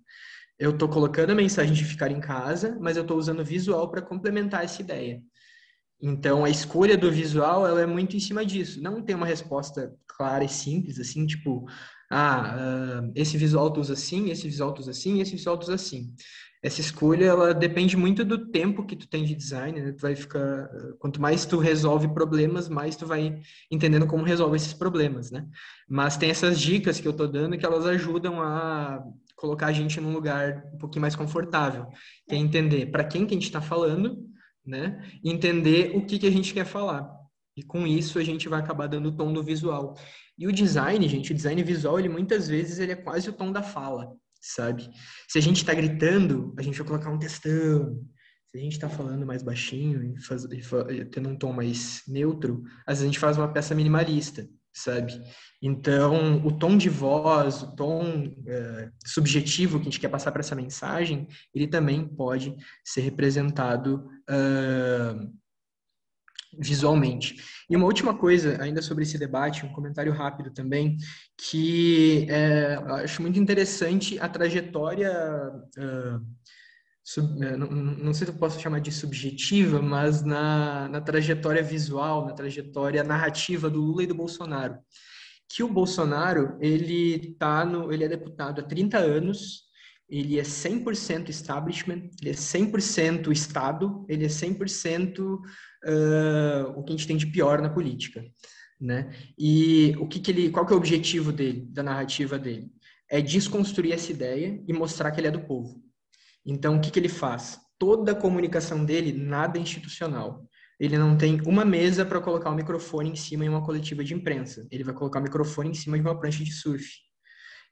Eu estou colocando a mensagem de ficar em casa, mas eu estou usando visual para complementar essa ideia. Então, a escolha do visual ela é muito em cima disso. Não tem uma resposta clara e simples, assim, tipo, ah, uh, esse visual tu usa assim, esse visual tu usa assim, esse visual tu usa assim essa escolha ela depende muito do tempo que tu tem de design, né? Tu vai ficar quanto mais tu resolve problemas, mais tu vai entendendo como resolve esses problemas, né? Mas tem essas dicas que eu tô dando que elas ajudam a colocar a gente num lugar um pouquinho mais confortável, que é entender para quem que a gente está falando, né? Entender o que que a gente quer falar. E com isso a gente vai acabar dando o tom do visual. E o design, gente, o design visual, ele muitas vezes ele é quase o tom da fala sabe? Se a gente está gritando, a gente vai colocar um textão. Se a gente está falando mais baixinho e, faz, e tendo um tom mais neutro, às vezes a gente faz uma peça minimalista, sabe? Então, o tom de voz, o tom é, subjetivo que a gente quer passar para essa mensagem, ele também pode ser representado uh, visualmente. E uma última coisa, ainda sobre esse debate, um comentário rápido também, que é, acho muito interessante a trajetória, uh, sub, não, não, sei se eu posso chamar de subjetiva, mas na, na trajetória visual, na trajetória narrativa do Lula e do Bolsonaro. Que o Bolsonaro, ele, tá no, ele é deputado há 30 anos, ele é 100% establishment, ele é 100% Estado, ele é 100% uh, o que a gente tem de pior na política, né? E o que, que ele, qual que é o objetivo dele, da narrativa dele? É desconstruir essa ideia e mostrar que ele é do povo. Então, o que, que ele faz? Toda a comunicação dele, nada institucional. Ele não tem uma mesa para colocar o microfone em cima em uma coletiva de imprensa. Ele vai colocar o microfone em cima de uma prancha de surf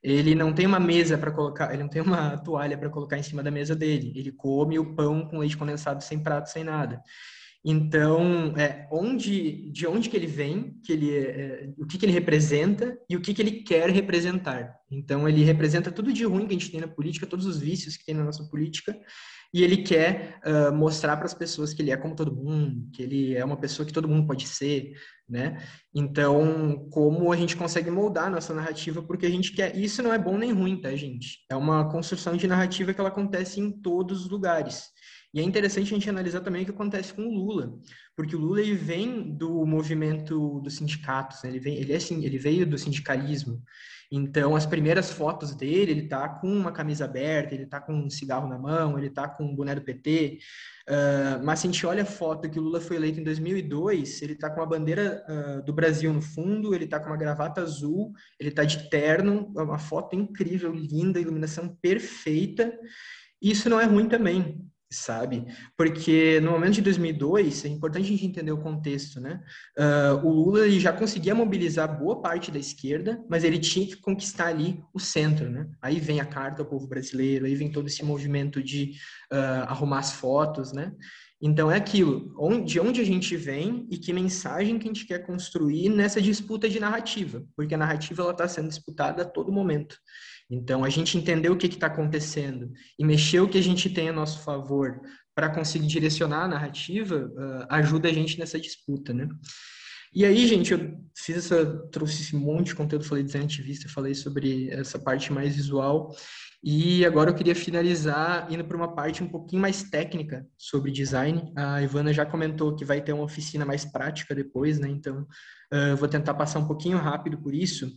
Ele não tem uma mesa para colocar, ele não tem uma toalha para colocar em cima da mesa dele. Ele come o pão com leite condensado sem prato, sem nada. Então, é, onde, de onde que ele vem, que ele, é, o que, que ele representa e o que, que ele quer representar. Então, ele representa tudo de ruim que a gente tem na política, todos os vícios que tem na nossa política, e ele quer uh, mostrar para as pessoas que ele é como todo mundo, que ele é uma pessoa que todo mundo pode ser, né? Então, como a gente consegue moldar a nossa narrativa porque a gente quer. Isso não é bom nem ruim, tá, gente? É uma construção de narrativa que ela acontece em todos os lugares. E é interessante a gente analisar também o que acontece com o Lula, porque o Lula ele vem do movimento dos sindicatos, né? ele vem, ele é assim, ele veio do sindicalismo. Então, as primeiras fotos dele, ele tá com uma camisa aberta, ele tá com um cigarro na mão, ele tá com um boné do PT. Uh, ah, mas se a gente olha a foto que o Lula foi eleito em 2002, ele tá com a bandeira uh, do Brasil no fundo, ele tá com uma gravata azul, ele tá de terno, é uma foto incrível, linda, iluminação perfeita. Isso não é ruim também, sabe? Porque no momento de 2002, é importante a gente entender o contexto, né? Uh, o Lula ele já conseguia mobilizar boa parte da esquerda, mas ele tinha que conquistar ali o centro, né? Aí vem a carta ao povo brasileiro, aí vem todo esse movimento de uh, arrumar as fotos, né? Então é aquilo, de onde a gente vem e que mensagem que a gente quer construir nessa disputa de narrativa, porque a narrativa ela está sendo disputada a todo momento. Então, a gente entender o que está acontecendo e mexer o que a gente tem a nosso favor para conseguir direcionar a narrativa uh, ajuda a gente nessa disputa, né? E aí, gente, eu fiz essa, trouxe esse monte de conteúdo, falei de design ativista, falei sobre essa parte mais visual, e agora eu queria finalizar indo para uma parte um pouquinho mais técnica sobre design. A Ivana já comentou que vai ter uma oficina mais prática depois, né? Então, uh, vou tentar passar um pouquinho rápido por isso.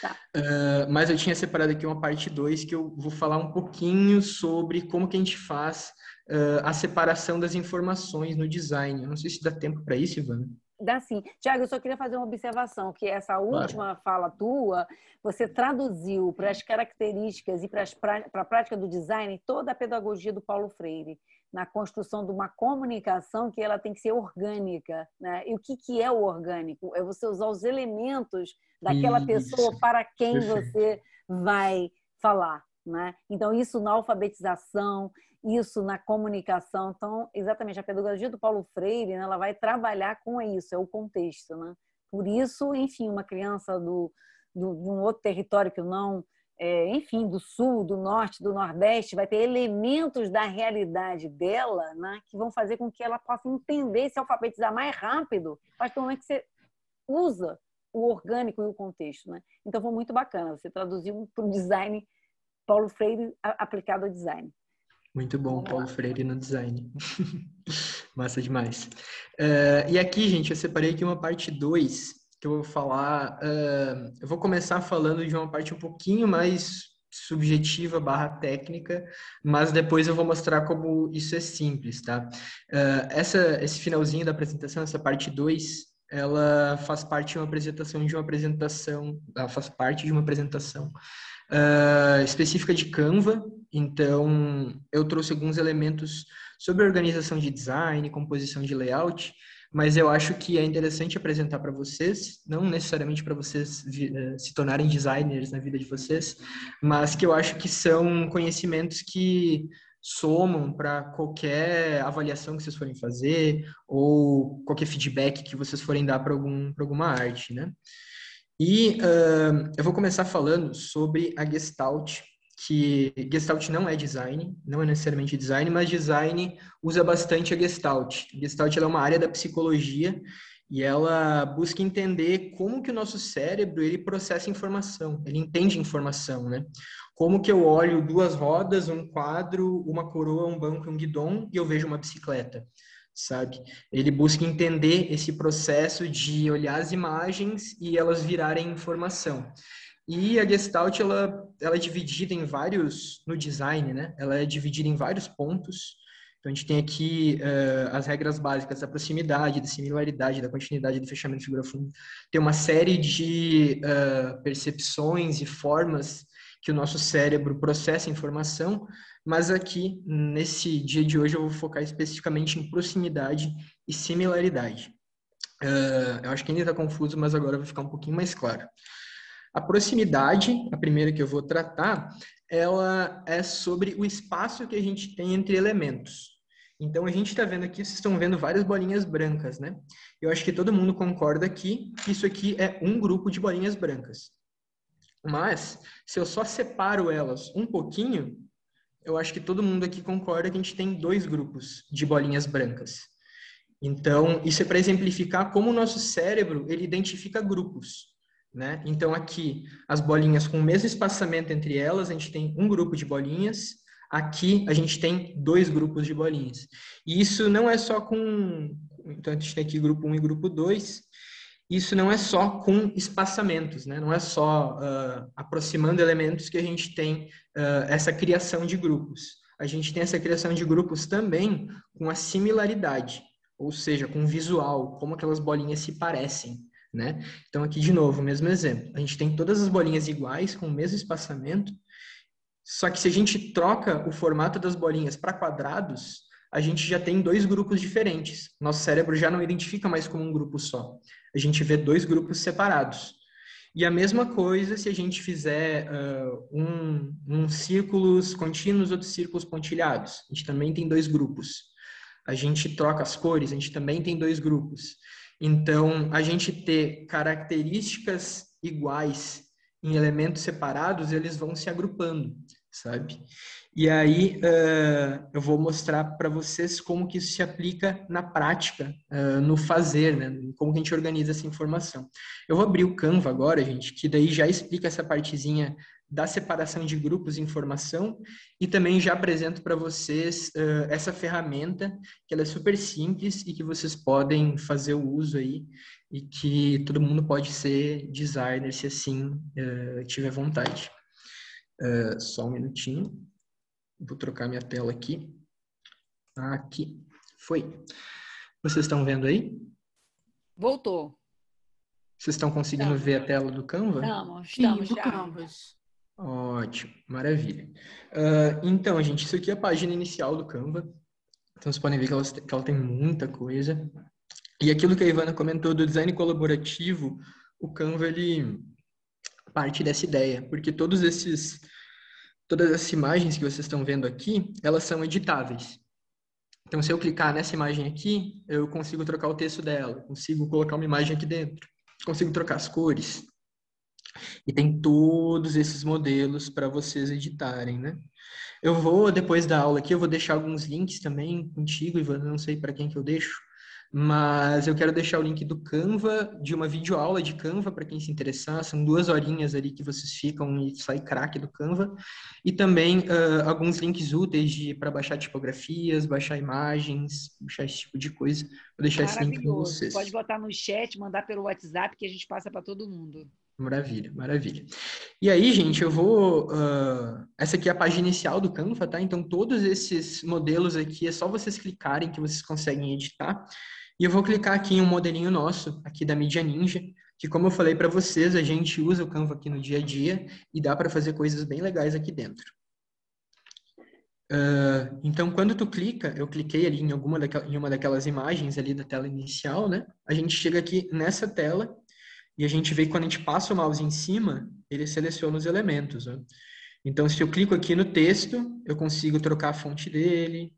Tá. Uh, mas eu tinha separado aqui uma parte 2 que eu vou falar um pouquinho sobre como que a gente faz uh, a separação das informações no design. Eu não sei se dá tempo para isso, Ivana. Dá sim. Tiago, eu só queria fazer uma observação, que essa última claro. fala tua, você traduziu para as características e para, para a prática do design toda a pedagogia do Paulo Freire na construção de uma comunicação que ela tem que ser orgânica. Né? E o que, que é o orgânico? É você usar os elementos daquela isso. pessoa para quem Perfeito. você vai falar. Né? Então, isso na alfabetização, isso na comunicação. Então, exatamente, a pedagogia do Paulo Freire, né, ela vai trabalhar com isso, é o contexto. Né? Por isso, enfim, uma criança do, do, de um outro território que não é, enfim, do sul, do norte, do nordeste, vai ter elementos da realidade dela né, que vão fazer com que ela possa entender, se alfabetizar mais rápido, a partir do momento que você usa o orgânico e o contexto. Né? Então, foi muito bacana. Você traduziu para o design Paulo Freire aplicado ao design. Muito bom, Paulo Freire no design. Massa demais. Uh, e aqui, gente, eu separei aqui uma parte 2 que eu vou falar. Uh, eu vou começar falando de uma parte um pouquinho mais subjetiva barra técnica, mas depois eu vou mostrar como isso é simples, tá? Uh, essa, esse finalzinho da apresentação, essa parte 2, ela faz parte de uma apresentação de uma apresentação, ela faz parte de uma apresentação uh, específica de Canva, então eu trouxe alguns elementos sobre organização de design, composição de layout, mas eu acho que é interessante apresentar para vocês, não necessariamente para vocês eh, se tornarem designers na vida de vocês, mas que eu acho que são conhecimentos que somam para qualquer avaliação que vocês forem fazer ou qualquer feedback que vocês forem dar para algum, alguma arte, né? E uh, eu vou começar falando sobre a Gestalt, que Gestalt não é design, não é necessariamente design, mas design usa bastante a Gestalt. Gestalt é uma área da psicologia e ela busca entender como que o nosso cérebro ele processa informação, ele entende informação, né? Como que eu olho duas rodas, um quadro, uma coroa, um banco, um guidão e eu vejo uma bicicleta, sabe? Ele busca entender esse processo de olhar as imagens e elas virarem informação. E a Gestalt, ela, ela é dividida em vários, no design, né? Ela é dividida em vários pontos. Então, a gente tem aqui uh, as regras básicas da proximidade, da similaridade, da continuidade, do fechamento de figura funda. Tem uma série de uh, percepções e formas que o nosso cérebro processa informação, mas aqui, nesse dia de hoje, eu vou focar especificamente em proximidade e similaridade. Uh, eu acho que ainda está confuso, mas agora vai ficar um pouquinho mais claro. A proximidade, a primeira que eu vou tratar, ela é sobre o espaço que a gente tem entre elementos. Então, a gente está vendo aqui, vocês estão vendo várias bolinhas brancas, né? Eu acho que todo mundo concorda aqui que isso aqui é um grupo de bolinhas brancas. Mas, se eu só separo elas um pouquinho, eu acho que todo mundo aqui concorda que a gente tem dois grupos de bolinhas brancas. Então, isso é para exemplificar como o nosso cérebro ele identifica grupos. Né? Então, aqui, as bolinhas com o mesmo espaçamento entre elas, a gente tem um grupo de bolinhas. Aqui, a gente tem dois grupos de bolinhas. E isso não é só com... Então, a gente tem aqui grupo 1 e grupo 2. Isso não é só com espaçamentos, né? Não é só uh, aproximando elementos que a gente tem uh, essa criação de grupos. A gente tem essa criação de grupos também com a similaridade, ou seja, com visual, como aquelas bolinhas se parecem né? Então, aqui de novo, o mesmo exemplo. A gente tem todas as bolinhas iguais, com o mesmo espaçamento, só que se a gente troca o formato das bolinhas para quadrados, a gente já tem dois grupos diferentes. Nosso cérebro já não identifica mais como um grupo só. A gente vê dois grupos separados. E a mesma coisa se a gente fizer uh, um, um círculos contínuos, outros círculos pontilhados. A gente também tem dois grupos. A gente troca as cores, a gente também tem dois grupos. Então, a gente ter características iguais em elementos separados, eles vão se agrupando, sabe? E aí uh, eu vou mostrar para vocês como que isso se aplica na prática, uh, no fazer, né? Como que a gente organiza essa informação. Eu vou abrir o Canva agora, gente, que daí já explica essa partezinha da separação de grupos de informação e também já apresento para vocês uh, essa ferramenta que ela é super simples e que vocês podem fazer o uso aí e que todo mundo pode ser designer se assim uh, tiver vontade. Uh, só um minutinho. Vou trocar minha tela aqui. Aqui. Foi. Vocês estão vendo aí? Voltou. Vocês estão conseguindo estamos. ver a tela do Canva? Estamos, estamos Sim, já. Canvas. Ótimo, maravilha. Uh, então, gente, isso aqui é a página inicial do Canva. Então, vocês podem ver que ela, que ela tem muita coisa. E aquilo que a Ivana comentou do design colaborativo, o Canva, ele parte dessa ideia, porque todos esses, todas essas imagens que vocês estão vendo aqui, elas são editáveis. Então, se eu clicar nessa imagem aqui, eu consigo trocar o texto dela, consigo colocar uma imagem aqui dentro, consigo trocar as cores, e tem todos esses modelos para vocês editarem, né? Eu vou, depois da aula aqui, eu vou deixar alguns links também contigo, Ivan, não sei para quem que eu deixo, mas eu quero deixar o link do Canva, de uma videoaula de Canva, para quem se interessar, são duas horinhas ali que vocês ficam e sai craque do Canva, e também uh, alguns links úteis de para baixar tipografias, baixar imagens, baixar esse tipo de coisa. Vou deixar esse link para vocês. Pode botar no chat, mandar pelo WhatsApp, que a gente passa para todo mundo. Maravilha, maravilha. E aí, gente, eu vou. Uh, essa aqui é a página inicial do Canva, tá? Então, todos esses modelos aqui é só vocês clicarem que vocês conseguem editar. E eu vou clicar aqui em um modelinho nosso, aqui da Media Ninja, que, como eu falei para vocês, a gente usa o Canva aqui no dia a dia e dá para fazer coisas bem legais aqui dentro. Uh, então, quando tu clica, eu cliquei ali em alguma em uma daquelas imagens ali da tela inicial, né? A gente chega aqui nessa tela e a gente vê que quando a gente passa o mouse em cima, ele seleciona os elementos. Né? Então, se eu clico aqui no texto, eu consigo trocar a fonte dele,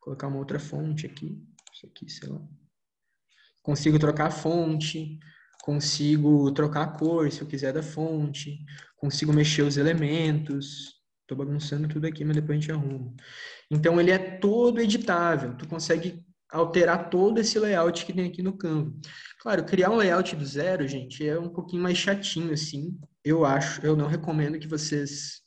colocar uma outra fonte aqui, isso aqui, sei lá. Consigo trocar a fonte, consigo trocar a cor, se eu quiser, da fonte, consigo mexer os elementos. Estou bagunçando tudo aqui, mas depois a gente arruma. Então, ele é todo editável. Tu consegue alterar todo esse layout que tem aqui no Canva. Claro, criar um layout do zero, gente, é um pouquinho mais chatinho, assim. Eu acho, eu não recomendo que vocês.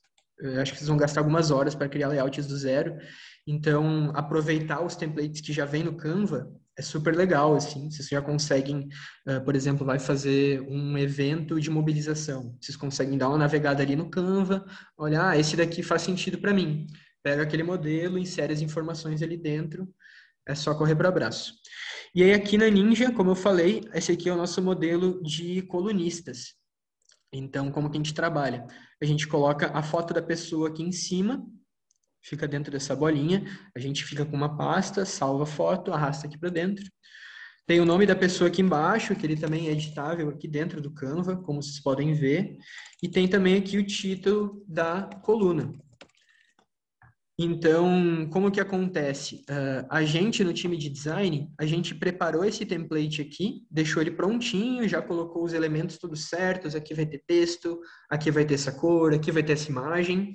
acho que vocês vão gastar algumas horas para criar layouts do zero. Então, aproveitar os templates que já vem no Canva é super legal, assim. Vocês já conseguem, uh, por exemplo, vai fazer um evento de mobilização. Vocês conseguem dar uma navegada ali no Canva, olhar, ah, esse daqui faz sentido para mim. Pega aquele modelo, insere as informações ali dentro é só correr para abraço. E aí aqui na Ninja, como eu falei, esse aqui é o nosso modelo de colunistas. Então, como que a gente trabalha? A gente coloca a foto da pessoa aqui em cima, fica dentro dessa bolinha, a gente fica com uma pasta, salva a foto, arrasta aqui para dentro. Tem o nome da pessoa aqui embaixo, que ele também é editável aqui dentro do Canva, como vocês podem ver. E tem também aqui o título da coluna. Então, como que acontece? Uh, a gente no time de design, a gente preparou esse template aqui, deixou ele prontinho, já colocou os elementos todos certos, aqui vai ter texto, aqui vai ter essa cor, aqui vai ter essa imagem.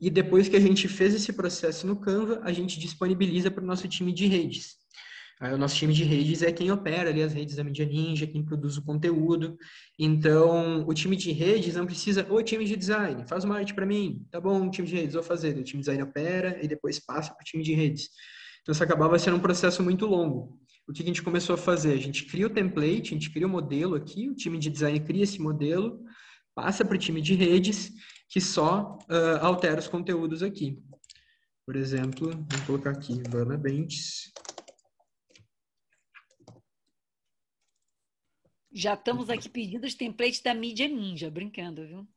E depois que a gente fez esse processo no Canva, a gente disponibiliza para o nosso time de redes. O nosso time de redes é quem opera ali as redes da Media Ninja, quem produz o conteúdo. Então, o time de redes não precisa, ô time de design, faz uma arte para mim. Tá bom, time de redes, vou fazer. O time de design opera e depois passa para o time de redes. Então, isso acabava sendo um processo muito longo. O que a gente começou a fazer? A gente cria o template, a gente cria o modelo aqui, o time de design cria esse modelo, passa para o time de redes, que só uh, altera os conteúdos aqui. Por exemplo, vou colocar aqui Vana Bentes. Já estamos aqui pedindo os templates da mídia ninja, brincando, viu?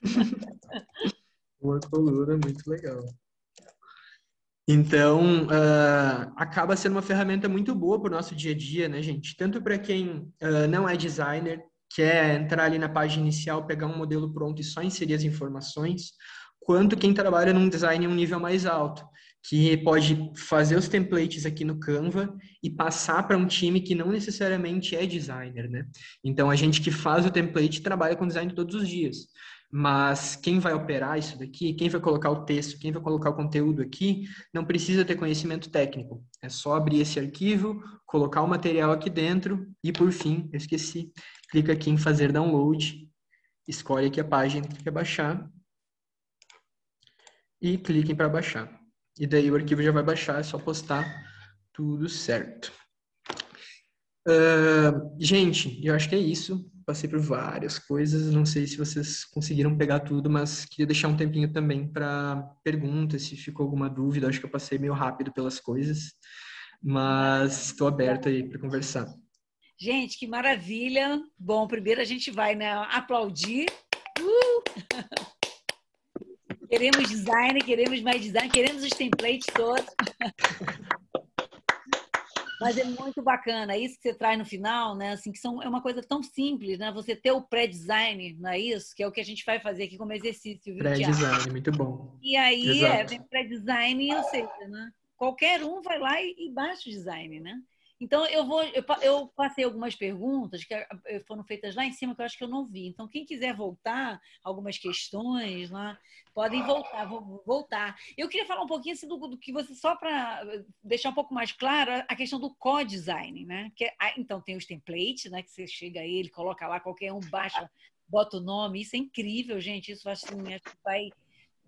Uma coluna muito legal. Então, uh, acaba sendo uma ferramenta muito boa para o nosso dia a dia, né, gente? Tanto para quem uh, não é designer, quer entrar ali na página inicial, pegar um modelo pronto e só inserir as informações, quanto quem trabalha num design em um nível mais alto, que pode fazer os templates aqui no Canva e passar para um time que não necessariamente é designer, né? Então, a gente que faz o template trabalha com design todos os dias. Mas quem vai operar isso daqui, quem vai colocar o texto, quem vai colocar o conteúdo aqui, não precisa ter conhecimento técnico. É só abrir esse arquivo, colocar o material aqui dentro e, por fim, eu esqueci, clica aqui em fazer download, escolhe aqui a página que quer baixar e cliquem para baixar. E daí o arquivo já vai baixar, é só postar tudo certo. Uh, gente, eu acho que é isso. Passei por várias coisas, não sei se vocês conseguiram pegar tudo, mas queria deixar um tempinho também para perguntas, se ficou alguma dúvida. Acho que eu passei meio rápido pelas coisas, mas estou aberto aí para conversar. Gente, que maravilha! Bom, primeiro a gente vai né, aplaudir. Uh! Queremos design, queremos mais design, queremos os templates todos. Mas é muito bacana, isso que você traz no final, né? Assim, que são, é uma coisa tão simples, né? Você ter o pré-design, não é isso? Que é o que a gente vai fazer aqui como exercício. Pré-design, muito bom. E aí, é, Exato. é, pré-design, ou seja, né? Qualquer um vai lá e, e baixa o design, né? Então, eu vou. Eu, eu, passei algumas perguntas que eh, foram feitas lá em cima que eu acho que eu não vi. Então, quem quiser voltar, algumas questões lá, podem voltar, vou voltar. Eu queria falar um pouquinho assim, do, do que você, só para eh, deixar um pouco mais claro, a questão do co-design, né? Que, ah, então, tem os templates, né? Que você chega aí, ele coloca lá, qualquer um baixa, bota o nome. Isso é incrível, gente. Isso assim, vai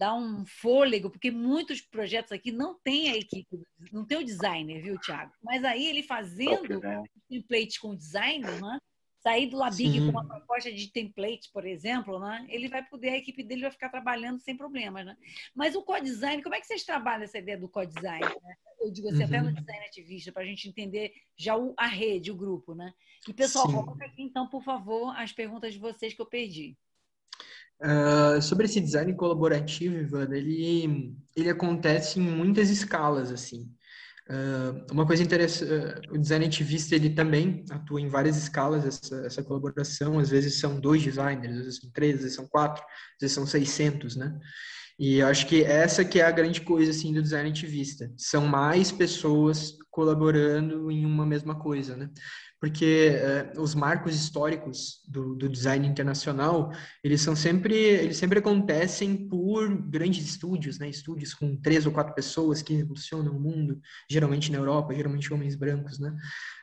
dar um fôlego, porque muitos projetos aqui não tem a equipe, não tem o designer, viu, Thiago? Mas aí ele fazendo né? template com designer, né? sair do Labig com uma proposta de template, por exemplo, né? ele vai poder, a equipe dele vai ficar trabalhando sem problemas. Né? Mas o co-design, como é que vocês trabalham essa ideia do co-design? Né? Eu digo assim, uhum. até no uhum. design ativista, para a gente entender já o, a rede, o grupo. Né? E, pessoal, Sim. coloca aqui, então, por favor, as perguntas de vocês que eu perdi. Uh, sobre esse design colaborativo, Ivan, ele, ele acontece em muitas escalas, assim. Uh, uma coisa interessante, o design ativista, ele também atua em várias escalas, essa, essa colaboração, às vezes são dois designers, às vezes são três, às vezes são quatro, às vezes são 600, né? E acho que essa que é a grande coisa, assim, do design ativista. São mais pessoas colaborando em uma mesma coisa, né? Porque uh, os marcos históricos do, do, design internacional eles são sempre eles sempre acontecem por grandes estúdios né? Estúdios com três ou quatro pessoas que revolucionam o mundo geralmente na Europa geralmente homens brancos né?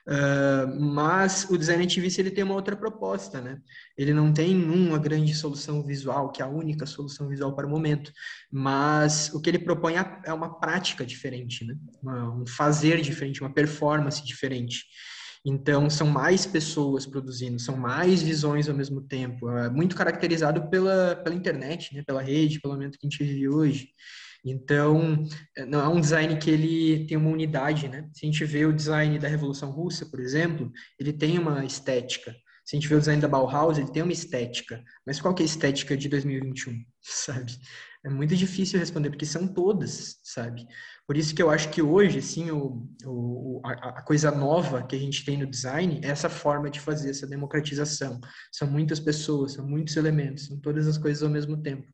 Uh, mas o design ativista ele tem uma outra proposta né? Ele não tem uma grande solução visual que é a única solução visual para o momento mas o que ele propõe é, é uma prática diferente né? Uma, um fazer diferente uma performance diferente então, são mais pessoas produzindo, são mais visões ao mesmo tempo. É muito caracterizado pela, pela internet, né? pela rede, pelo momento que a gente vive hoje. Então, é, não é um design que ele tem uma unidade, né? Se a gente vê o design da Revolução Russa, por exemplo, ele tem uma estética. Se a gente vê o design da Bauhaus, ele tem uma estética. Mas qual que é a estética de 2021? sabe? É muito difícil responder, porque são todas, sabe? Por isso que eu acho que hoje, assim, o, o, a, a, coisa nova que a gente tem no design é essa forma de fazer essa democratização. São muitas pessoas, são muitos elementos, são todas as coisas ao mesmo tempo.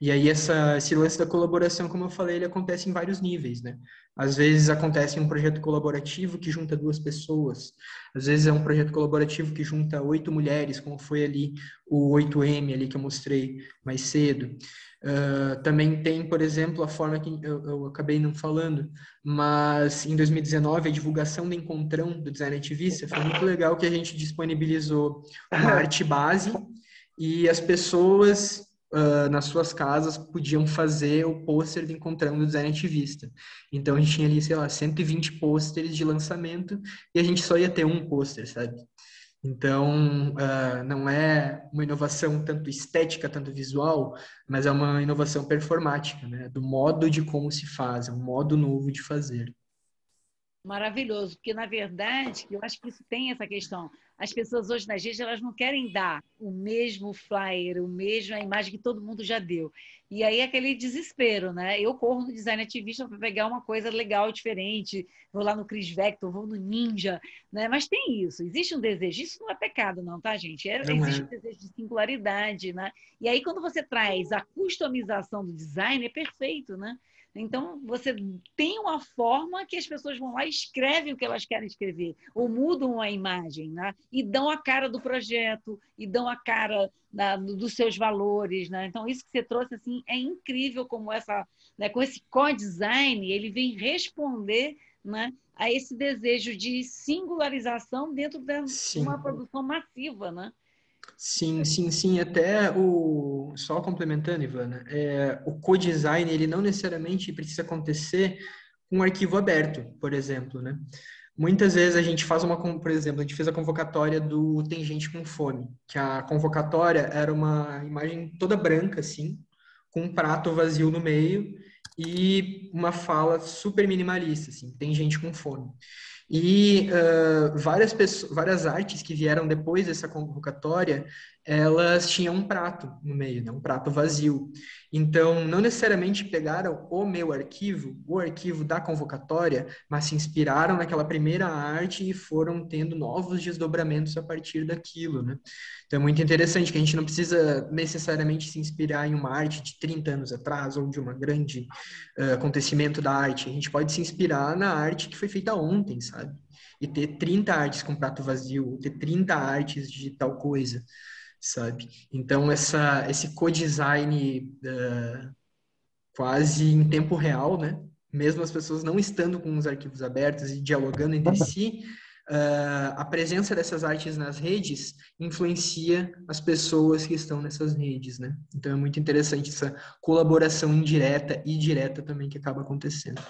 E aí essa, esse lance da colaboração, como eu falei, ele acontece em vários níveis, né? Às vezes acontece um projeto colaborativo que junta duas pessoas. Às vezes é um projeto colaborativo que junta oito mulheres, como foi ali o 8M ali que eu mostrei mais cedo. Uh, também tem, por exemplo, a forma que eu, eu, acabei não falando, mas em 2019 a divulgação do encontrão do design ativista foi muito legal que a gente disponibilizou uma arte base e as pessoas uh, nas suas casas podiam fazer o pôster do Encontrando o Design Ativista. Então a gente tinha ali, sei lá, 120 pôsteres de lançamento e a gente só ia ter um pôster, sabe? Então, uh, não é uma inovação tanto estética, tanto visual, mas é uma inovação performática, né? Do modo de como se faz, é um modo novo de fazer. Maravilhoso, porque na verdade, eu acho que isso tem essa questão as pessoas hoje nas redes elas não querem dar o mesmo flyer, o mesmo a imagem que todo mundo já deu. E aí é aquele desespero, né? Eu corro no design ativista para pegar uma coisa legal, diferente. Vou lá no Chris Vector, vou no Ninja, né? Mas tem isso, existe um desejo. Isso não é pecado, não, tá, gente? É, existe é. um desejo de singularidade, né? E aí quando você traz a customização do design, é perfeito, né? Então, você tem uma forma que as pessoas vão lá e escrevem o que elas querem escrever, ou mudam a imagem, né? e dão a cara do projeto, e dão a cara né, dos seus valores. Né? Então, isso que você trouxe assim, é incrível como essa, né, com esse co-design, ele vem responder né, a esse desejo de singularização dentro de uma produção massiva. Né? Sim, sim, sim. Até o só complementando, Ivana, é, o co-design ele não necessariamente precisa acontecer com um arquivo aberto, por exemplo, né? Muitas vezes a gente faz uma, por exemplo, a gente fez a convocatória do Tem Gente com Fome, que a convocatória era uma imagem toda branca, assim, com um prato vazio no meio e uma fala super minimalista, assim, Tem Gente com Fome. E uh, várias, pessoas, várias artes que vieram depois dessa convocatória, elas tinham um prato no meio, né? um prato vazio. Então, não necessariamente pegaram o meu arquivo, o arquivo da convocatória, mas se inspiraram naquela primeira arte e foram tendo novos desdobramentos a partir daquilo, né? Então, é muito interessante que a gente não precisa necessariamente se inspirar em uma arte de 30 anos atrás ou de um grande uh, acontecimento da arte. A gente pode se inspirar na arte que foi feita ontem, sabe? E ter 30 artes com prato vazio, ter 30 artes de tal coisa sabe? Então, essa, esse co-design uh, quase em tempo real, né? Mesmo as pessoas não estando com os arquivos abertos e dialogando entre si, uh, a presença dessas artes nas redes influencia as pessoas que estão nessas redes, né? Então, é muito interessante essa colaboração indireta e direta também que acaba acontecendo.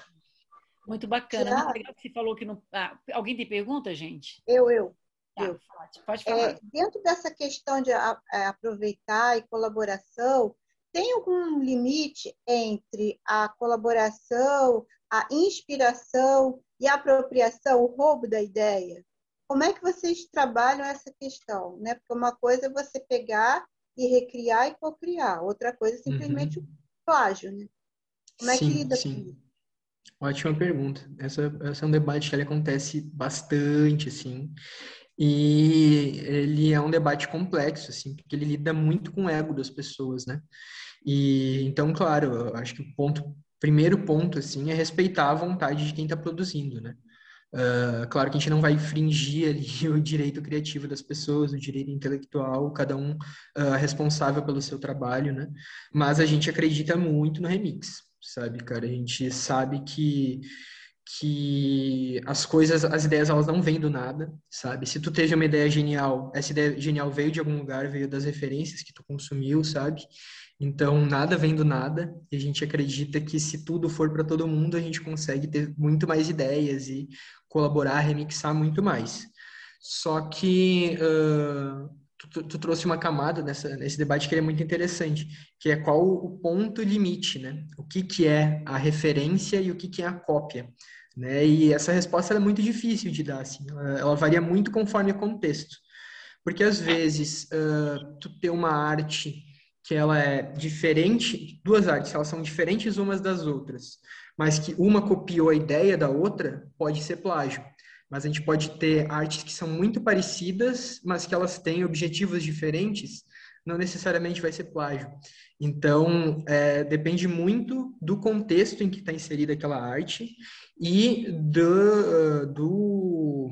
Muito bacana. Muito legal que você falou que não... Ah, alguém tem pergunta, gente? Eu, eu. Tá, pode falar. É, dentro dessa questão de a, a, é, aproveitar e colaboração, tem algum limite entre a colaboração, a inspiração e a apropriação, o roubo da ideia? Como é que vocês trabalham essa questão? Né? Porque uma coisa é você pegar e recriar e cocriar, outra coisa é simplesmente uhum. o plágio. Né? Como é sim, que lida sim. com isso? Ótima pergunta. Essa, essa é um debate que ele acontece bastante, assim. E ele é um debate complexo, assim, porque ele lida muito com o ego das pessoas, né? E então, claro, acho que o ponto, primeiro ponto, assim, é respeitar a vontade de quem está produzindo, né? Uh, claro que a gente não vai infringir ali o direito criativo das pessoas, o direito intelectual, cada um uh, responsável pelo seu trabalho, né? Mas a gente acredita muito no remix, sabe, cara? A gente sabe que que as coisas, as ideias, elas não vêm do nada, sabe? Se tu teve uma ideia genial, essa ideia genial veio de algum lugar, veio das referências que tu consumiu, sabe? Então, nada vem do nada, e a gente acredita que se tudo for para todo mundo, a gente consegue ter muito mais ideias e colaborar, remixar muito mais. Só que uh, tu, tu, trouxe uma camada nessa, nesse debate que é muito interessante, que é qual o ponto limite, né? O que, que é a referência e o que, que é a cópia. Né? E essa resposta é muito difícil de dar, assim, ela, ela varia muito conforme o contexto. Porque às vezes uh, tu ter uma arte que ela é diferente, duas artes, elas são diferentes umas das outras, mas que uma copiou a ideia da outra, pode ser plágio. Mas a gente pode ter artes que são muito parecidas, mas que elas têm objetivos diferentes, não necessariamente vai ser plágio. Então, é, depende muito do contexto em que está inserida aquela arte e do, do,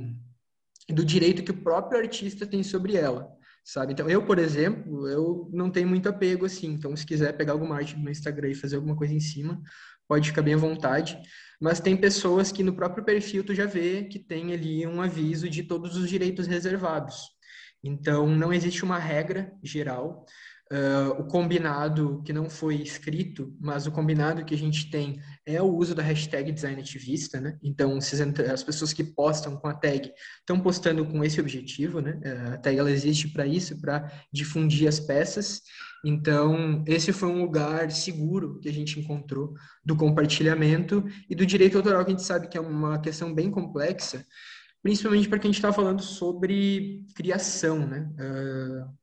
do direito que o próprio artista tem sobre ela sabe? Então, eu, por exemplo, eu não tenho muito apego assim. Então, se quiser pegar alguma arte meu Instagram e fazer alguma coisa em cima, pode ficar bem à vontade. Mas tem pessoas que no próprio perfil tu já vê que tem ali um aviso de todos os direitos reservados. Então, não existe uma regra geral. Uh, o combinado que não foi escrito, mas o combinado que a gente tem é o uso da hashtag design ativista, né? Então, as pessoas que postam com a tag estão postando com esse objetivo, né? Uh, a tag ela existe para isso, para difundir as peças. Então, esse foi um lugar seguro que a gente encontrou do compartilhamento e do direito autoral, que a gente sabe que é uma questão bem complexa, principalmente para quem a gente está falando sobre criação, né? Uh,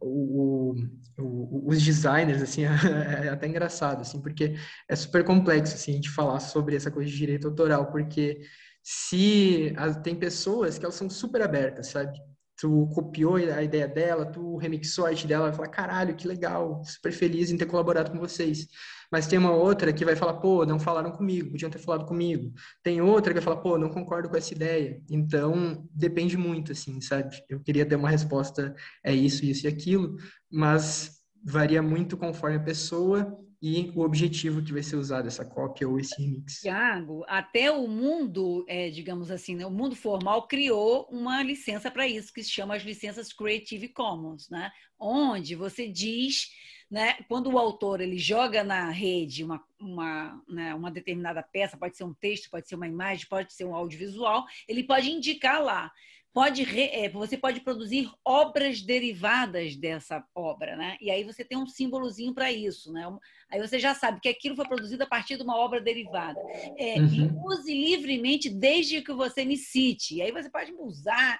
o, o, os designers, assim, é, até engraçado, assim, porque é super complexo, assim, a gente falar sobre essa coisa de direito autoral, porque se tem pessoas que elas são super abertas, sabe? tu copiou a ideia dela, tu remixou a arte dela, vai falar, caralho, que legal, super feliz em ter colaborado com vocês. Mas tem uma outra que vai falar, pô, não falaram comigo, podiam ter falado comigo. Tem outra que vai falar, pô, não concordo com essa ideia. Então, depende muito, assim, sabe? Eu queria ter uma resposta, é isso, isso e aquilo, mas varia muito conforme a pessoa e o objetivo que vai ser usado essa cópia ou esse remix. Tiago, até o mundo, é, digamos assim, né, o mundo formal criou uma licença para isso, que se chama as licenças Creative Commons, né? onde você diz, né, quando o autor ele joga na rede uma, uma, né, uma determinada peça, pode ser um texto, pode ser uma imagem, pode ser um audiovisual, ele pode indicar lá pode é, você pode produzir obras derivadas dessa obra, né? E aí você tem um símbolozinho para isso, né? Aí você já sabe que aquilo foi produzido a partir de uma obra derivada. É, uhum. Use livremente desde que você me cite. E aí você pode usar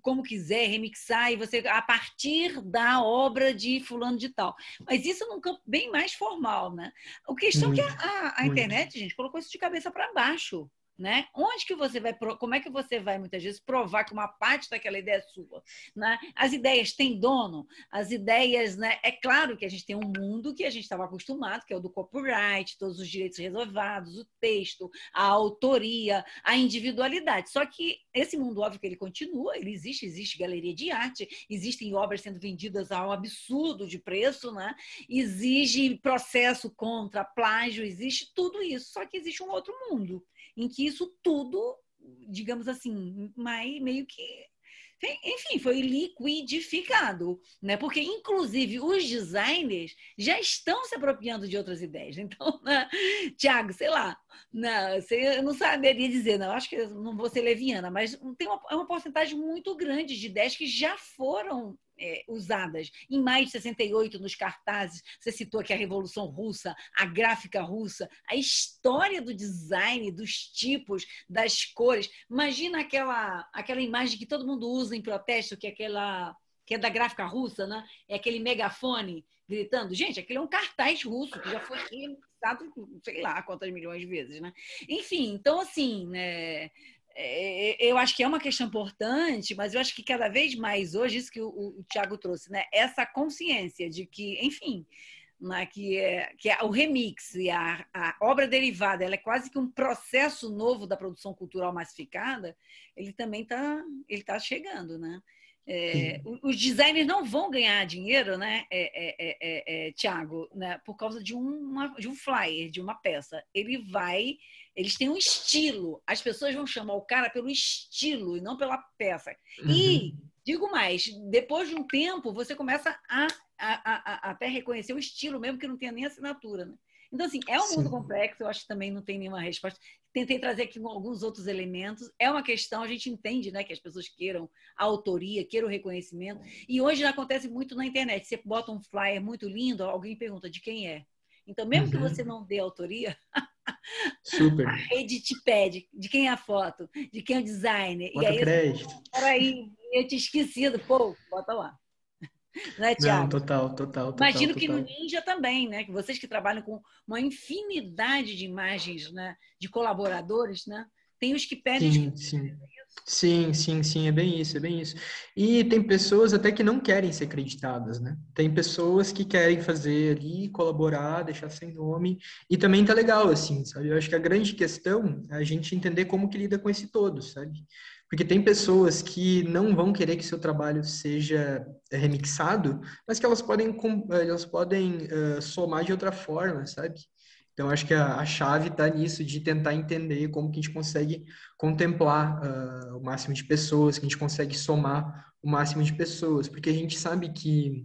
como quiser, remixar e você a partir da obra de fulano de tal. Mas isso num campo bem mais formal, né? A questão muito, é que a, a internet, gente, colocou isso de cabeça para baixo né? Onde que você vai, como é que você vai muitas vezes provar que uma parte daquela ideia é sua, né? As ideias têm dono, as ideias, né? É claro que a gente tem um mundo que a gente estava acostumado, que é o do copyright, todos os direitos reservados, o texto, a autoria, a individualidade. Só que esse mundo óbvio que ele continua, ele existe, existe galeria de arte, existem obras sendo vendidas a um absurdo de preço, né? Exige processo contra plágio, existe tudo isso. Só que existe um outro mundo em que isso tudo, digamos assim, meio que enfim, foi liquidificado, né? Porque inclusive os designers já estão se apropriando de outras ideias. Então, né? Tiago, sei lá, não, eu não saberia dizer, não, acho que não vou ser leviana, mas tem uma, é uma porcentagem muito grande de ideias que já foram é, usadas. Em maio de 68, nos cartazes, você citou aqui a Revolução Russa, a gráfica russa, a história do design, dos tipos, das cores. Imagina aquela, aquela imagem que todo mundo usa em protesto, que é aquela que é da gráfica russa, né? É aquele megafone gritando. Gente, aquele é um cartaz russo que já foi remixado, sei lá quantas milhões de vezes, né? Enfim, então assim, né? Eu acho que é uma questão importante, mas eu acho que cada vez mais hoje, isso que o, o Tiago trouxe, né? Essa consciência de que, enfim, né, que, é, que é o remix e a, a, obra derivada, ela é quase que um processo novo da produção cultural massificada, ele também está tá chegando, né? É, os designers não vão ganhar dinheiro, né, é, é, é, Tiago, né, por causa de, uma, de um flyer, de uma peça. Ele vai eles têm um estilo. As pessoas vão chamar o cara pelo estilo e não pela peça. Uhum. E, digo mais, depois de um tempo, você começa a, a, a, a, até reconhecer o estilo, mesmo que não tenha nem assinatura. Né? Então, assim, é um Sim. mundo complexo, eu acho que também não tem nenhuma resposta. Tentei trazer aqui alguns outros elementos. É uma questão, a gente entende né, que as pessoas queiram a autoria, queiram o reconhecimento. E hoje acontece muito na internet. Você bota um flyer muito lindo, alguém pergunta de quem é. Então, mesmo uhum. que você não dê autoria, Super. A rede te pede de quem é a foto, de quem é o designer. Bota e aí, crédito. Peraí, eu tinha esquecido. Pô, bota lá. Não é, Tiago? Não, total, total, total. Imagino total. que no Ninja também, né? Que vocês que trabalham com uma infinidade de imagens, né? De colaboradores, né? Tem os que pedem. Sim, sim. Sim, sim, sim, é bem isso, é bem isso. E tem pessoas até que não querem ser acreditadas, né? Tem pessoas que querem fazer ali, colaborar, deixar sem nome, e também tá legal, assim, sabe? Eu acho que a grande questão é a gente entender como que lida com esse todo, sabe? Porque tem pessoas que não vão querer que seu trabalho seja remixado, mas que elas podem, elas podem uh, somar de outra forma, sabe? Então, acho que a, a chave está nisso, de tentar entender como que a gente consegue contemplar uh, o máximo de pessoas, que a gente consegue somar o máximo de pessoas, porque a gente sabe que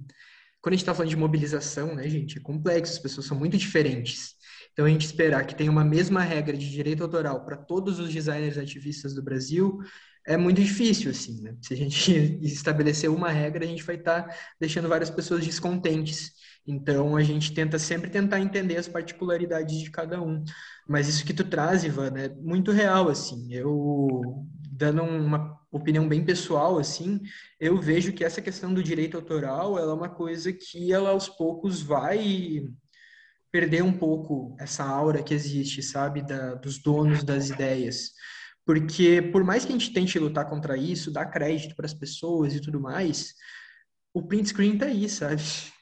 quando a gente está falando de mobilização, né, gente, é complexo, as pessoas são muito diferentes. Então, a gente esperar que tenha uma mesma regra de direito autoral para todos os designers ativistas do Brasil é muito difícil, assim, né? Se a gente estabelecer uma regra, a gente vai estar tá deixando várias pessoas descontentes. Então, a gente tenta sempre tentar entender as particularidades de cada um. Mas isso que tu traz, Ivan, é muito real, assim. Eu, dando uma opinião bem pessoal, assim, eu vejo que essa questão do direito autoral, ela é uma coisa que ela, aos poucos, vai perder um pouco essa aura que existe, sabe, da, dos donos das ideias. Porque, por mais que a gente tente lutar contra isso, dar crédito para as pessoas e tudo mais, o print screen tá aí, sabe?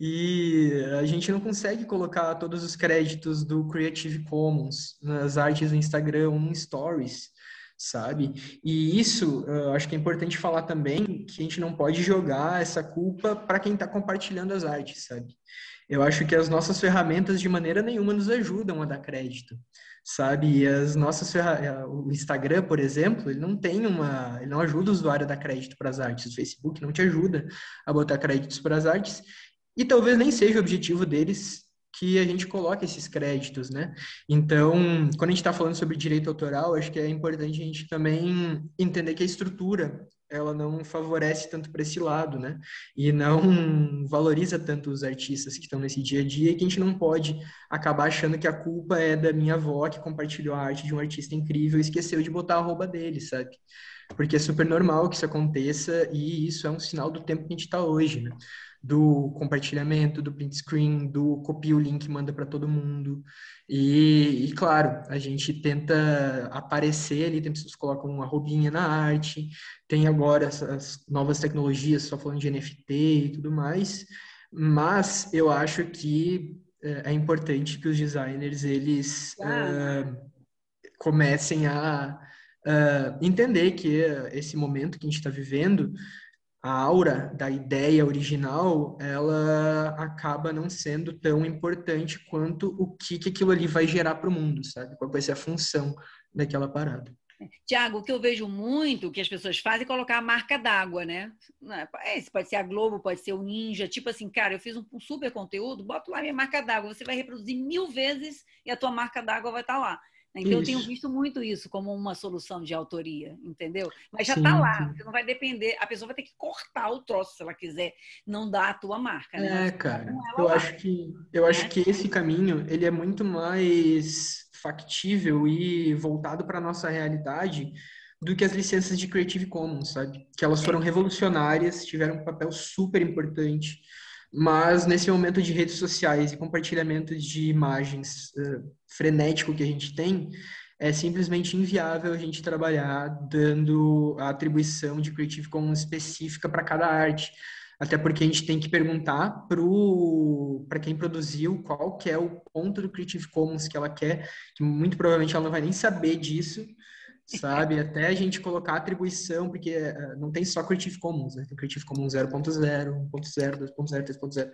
E a gente não consegue colocar todos os créditos do Creative Commons nas artes do Instagram ou no Stories, sabe? E isso, eu acho que é importante falar também que a gente não pode jogar essa culpa para quem está compartilhando as artes, sabe? Eu acho que as nossas ferramentas de maneira nenhuma nos ajudam a dar crédito, sabe? E as nossas ferramentas, o Instagram, por exemplo, ele não tem uma, ele não ajuda o usuário a dar crédito para as artes. O Facebook não te ajuda a botar créditos para as artes. E talvez nem seja o objetivo deles que a gente coloque esses créditos, né? Então, quando a gente está falando sobre direito autoral, acho que é importante a gente também entender que a estrutura ela não favorece tanto para esse lado, né? E não valoriza tanto os artistas que estão nesse dia a dia e que a gente não pode acabar achando que a culpa é da minha avó que compartilhou a arte de um artista incrível e esqueceu de botar a roupa dele, sabe? Porque é super normal que isso aconteça e isso é um sinal do tempo que a gente está hoje, né? do compartilhamento, do print screen, do copia o link, manda para todo mundo. E, e, claro, a gente tenta aparecer ali, tem pessoas que colocam uma roubinha na arte, tem agora essas novas tecnologias, só falando de NFT e tudo mais, mas eu acho que é, é importante que os designers, eles uh, comecem a uh, entender que esse momento que a gente está vivendo a aura da ideia original, ela acaba não sendo tão importante quanto o que, que aquilo ali vai gerar para o mundo, sabe? Qual vai ser a função daquela parada. Tiago, o que eu vejo muito que as pessoas fazem é colocar a marca d'água, né? É, pode ser a Globo, pode ser o Ninja, tipo assim, cara, eu fiz um super conteúdo, boto lá minha marca d'água, você vai reproduzir mil vezes e a tua marca d'água vai estar tá lá. Então, isso. eu tenho visto muito isso como uma solução de autoria, entendeu? Mas já está lá, você não vai depender, a pessoa vai ter que cortar o troço se ela quiser não dar a tua marca, né? É, cara, eu acho que eu acho né? que esse caminho, ele é muito mais factível e voltado para a nossa realidade do que as licenças de Creative Commons, sabe? Que elas foram revolucionárias, tiveram um papel super importante mas nesse momento de redes sociais e compartilhamento de imagens uh, frenético que a gente tem, é simplesmente inviável a gente trabalhar dando a atribuição de Creative Commons específica para cada arte. Até porque a gente tem que perguntar para quem produziu qual que é o ponto do Creative Commons que ela quer, que muito provavelmente ela não vai nem saber disso, sabe? Até a gente colocar atribuição, porque uh, não tem só Creative Commons, né? Tem Creative Commons 0.0, 1.0, 2.0, 3.0.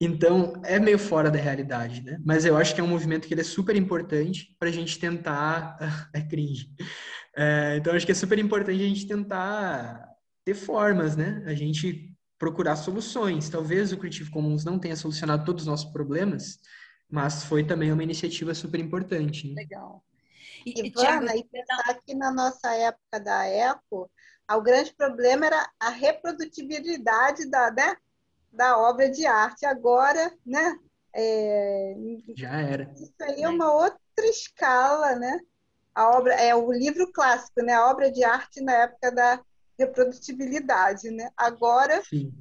Então, é meio fora da realidade, né? Mas eu acho que é um movimento que ele é super importante para a gente tentar... é cringe. É, então, acho que é super importante a gente tentar ter formas, né? A gente procurar soluções. Talvez o Creative Commons não tenha solucionado todos os nossos problemas, mas foi também uma iniciativa super importante. Né? Legal. E, Ivana, e pensar que na nossa época da ECO, o grande problema era a reprodutibilidade da, né, da obra de arte. Agora, né? É, Já era. Isso aí é uma outra escala, né? A obra é o livro clássico, né? A obra de arte na época da reprodutibilidade, né? Agora Sim.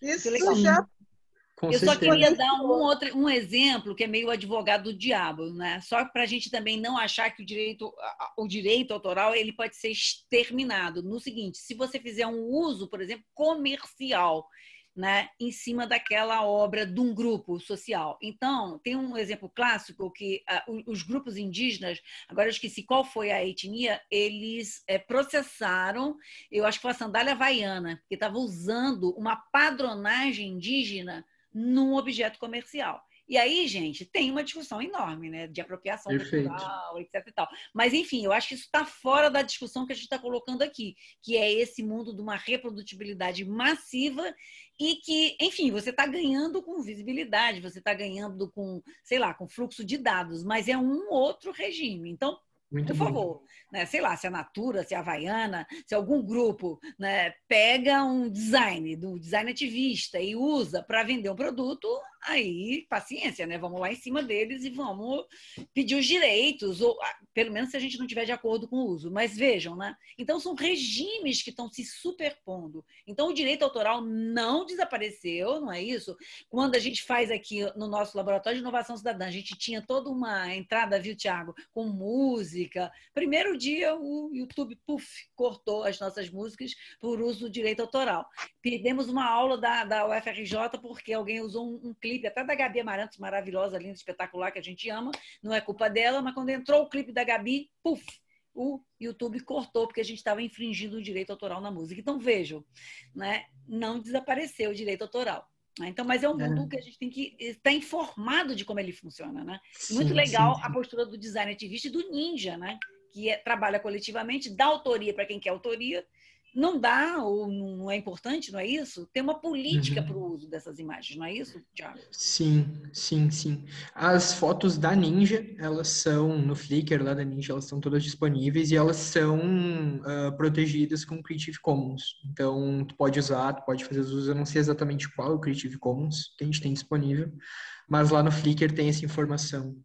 Isso já com eu certeza. só queria dar um outro um exemplo que é meio advogado do diabo, né? Só para a gente também não achar que o direito o direito autoral ele pode ser exterminado. No seguinte, se você fizer um uso, por exemplo, comercial né, em cima daquela obra de um grupo social. Então, tem um exemplo clássico que uh, os grupos indígenas, agora eu esqueci qual foi a etnia, eles é, processaram, eu acho que foi a sandália havaiana, que estava usando uma padronagem indígena num objeto comercial. E aí, gente, tem uma discussão enorme, né, de apropriação Perfeito. cultural, etc e tal. Mas, enfim, eu acho que isso está fora da discussão que a gente está colocando aqui, que é esse mundo de uma reprodutibilidade massiva e que, enfim, você está ganhando com visibilidade, você está ganhando com, sei lá, com fluxo de dados, mas é um outro regime. Então, muito Por favor, né? sei lá, se a Natura, se a Havaiana, se algum grupo né, pega um design, do design ativista e usa para vender um produto, aí paciência, né? Vamos lá em cima deles e vamos pedir os direitos, ou ah, pelo menos se a gente não tiver de acordo com o uso. Mas vejam, né? Então são regimes que estão se superpondo. Então o direito autoral não desapareceu, não é isso? Quando a gente faz aqui no nosso laboratório de inovação cidadã, a gente tinha toda uma entrada, viu, Tiago, com música. Primeiro dia o YouTube, puf, cortou as nossas músicas por uso do direito autoral. Perdemos uma aula da, da UFRJ porque alguém usou um, um clipe, até da Gabi Amarantos, maravilhosa, linda, espetacular, que a gente ama, não é culpa dela, mas quando entrou o clipe da Gabi, puf, o YouTube cortou porque a gente estava infringindo o direito autoral na música. Então vejam, né? não desapareceu o direito autoral. Né? Então, mas é um mundo é. que a gente tem que estar informado de como ele funciona, né? Sim, Muito legal sim, sim. a postura do design ativista e do ninja, né? Que é, trabalha coletivamente, dá autoria para quem quer autoria não dá ou não é importante, não é isso? Tem uma política uhum. para o uso dessas imagens, não é isso, Thiago? Sim, sim, sim. As fotos da Ninja, elas são no Flickr lá da Ninja, elas estão todas disponíveis e elas são uh, protegidas com Creative Commons. Então, tu pode usar, tu pode fazer uso, eu não sei exatamente qual é o Creative Commons que a gente tem disponível, mas lá no Flickr tem essa informação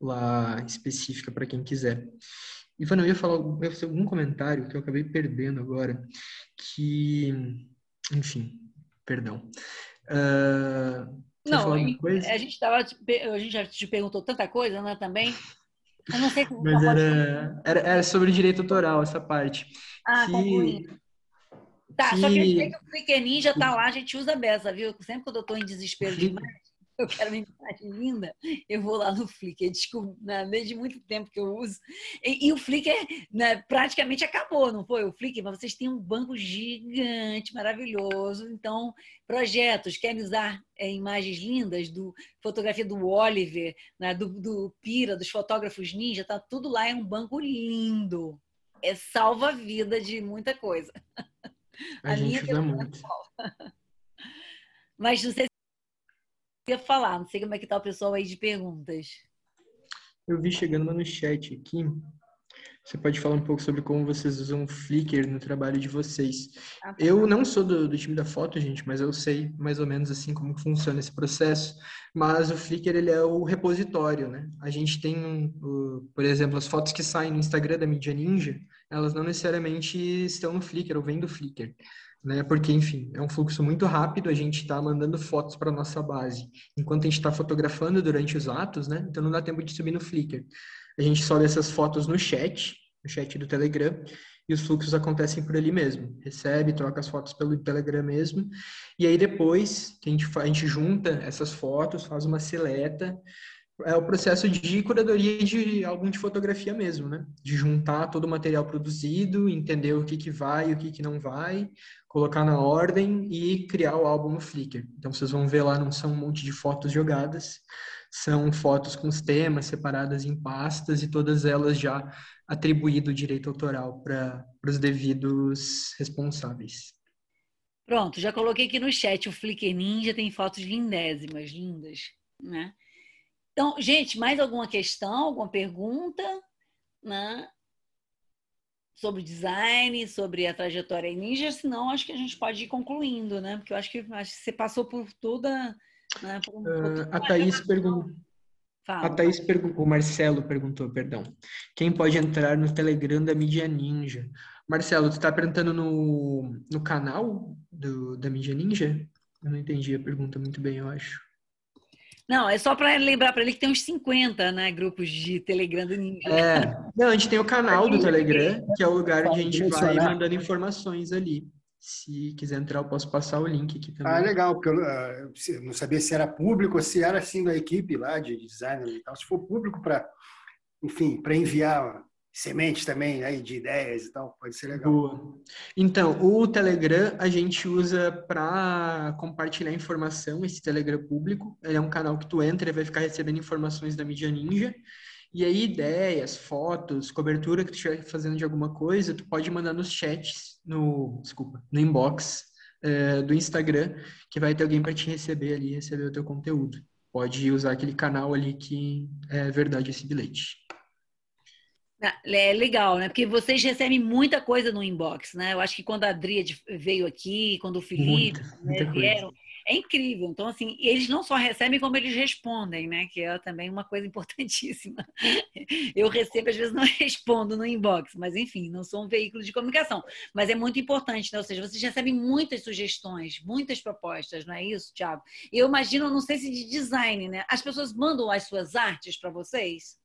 lá específica para quem quiser. Ivana, eu ia falar, eu ia fazer algum comentário que eu acabei perdendo agora, que, enfim, perdão. Uh, não, a gente tava, a gente já te perguntou tanta coisa, né, também. Eu não sei como Mas era, era, era, sobre direito autoral, essa parte. Ah, que, Tá, que... só que eu sei que o Flickr Ninja tá lá, a gente usa beça, viu? Sempre quando eu tô em desespero demais, eu quero uma imagem linda, eu vou lá no Flickr. Desculpa, né, desde muito tempo que eu uso. E, e o Flickr né, praticamente acabou, não foi? O Flickr, mas vocês têm um banco gigante, maravilhoso. Então, projetos, querem usar é, imagens lindas, do fotografia do Oliver, né, do, do Pira, dos fotógrafos ninja, tá tudo lá, é um banco lindo. É salva a vida de muita coisa. A, a gente usa muito. Mas não sei ia falar. Não sei como é que tá o pessoal aí de perguntas. Eu vi chegando no chat aqui. Você pode falar um pouco sobre como vocês usam o Flickr no trabalho de vocês. Ah, tá. Eu não sou do, do, time da foto, gente, mas eu sei mais ou menos assim como funciona esse processo. Mas o Flickr ele é o repositório, né? A gente tem, um, por exemplo, as fotos que saem no Instagram da mídia Ninja, elas não necessariamente estão no Flickr ou vêm do Flickr né? Porque, enfim, é um fluxo muito rápido, a gente está mandando fotos para nossa base, enquanto a gente está fotografando durante os atos, né? Então não dá tempo de subir no Flickr. A gente sobe essas fotos no chat, no chat do Telegram, e os fluxos acontecem por ali mesmo. Recebe, troca as fotos pelo Telegram mesmo, e aí depois a gente, a gente junta essas fotos, faz uma seleta, é o processo de curadoria de álbum de fotografia mesmo, né? De juntar todo o material produzido, entender o que, que vai e o que, que não vai, colocar na ordem e criar o álbum no Flickr. Então vocês vão ver lá, não são um monte de fotos jogadas, são fotos com os temas separadas em pastas e todas elas já atribuído direito autoral para os devidos responsáveis. Pronto, já coloquei aqui no chat, o Flickr Ninja tem fotos lindésimas, lindas, né? Então, gente, mais alguma questão, alguma pergunta? Né? Sobre design, sobre a trajetória ninja, senão acho que a gente pode ir concluindo, né? Porque eu acho que, acho que você passou por toda. Né, por, uh, a Thaís perguntou. A Thaís perguntou, o Marcelo perguntou, perdão. Quem pode entrar no Telegram da Mídia Ninja? Marcelo, tu está perguntando no, no canal do, da Mídia Ninja? Eu não entendi a pergunta muito bem, eu acho. Não, é só para lembrar para ele que tem uns 50 né, grupos de Telegram do Ninja. É, não, a gente tem o canal do Telegram, que é o lugar onde a gente vai mandando informações ali. Se quiser entrar, eu posso passar o link aqui também. Ah, legal, porque eu, uh, não sabia se era público ou se era assim da equipe lá de designer e tal. Se for público para, enfim, para enviar sementes também aí de ideias e tal, pode ser legal. Boa. Então, o Telegram a gente usa para compartilhar informação, esse Telegram público. Ele é um canal que tu entra e vai ficar recebendo informações da mídia ninja. E aí, ideias, fotos, cobertura que tu estiver fazendo de alguma coisa, tu pode mandar nos chats, no, desculpa, no inbox é, do Instagram, que vai ter alguém para te receber ali, receber o teu conteúdo. Pode usar aquele canal ali que é verdade esse bilhete. É legal, né? Porque vocês recebem muita coisa no inbox, né? Eu acho que quando a Adriade veio aqui, quando o Felipe muita, muita né, vieram, é incrível. Então, assim, eles não só recebem, como eles respondem, né? Que é também uma coisa importantíssima. Eu recebo, às vezes não respondo no inbox, mas enfim, não sou um veículo de comunicação. Mas é muito importante, né? Ou seja, vocês recebem muitas sugestões, muitas propostas, não é isso, Thiago? Eu imagino, não sei se de design, né? As pessoas mandam as suas artes para vocês?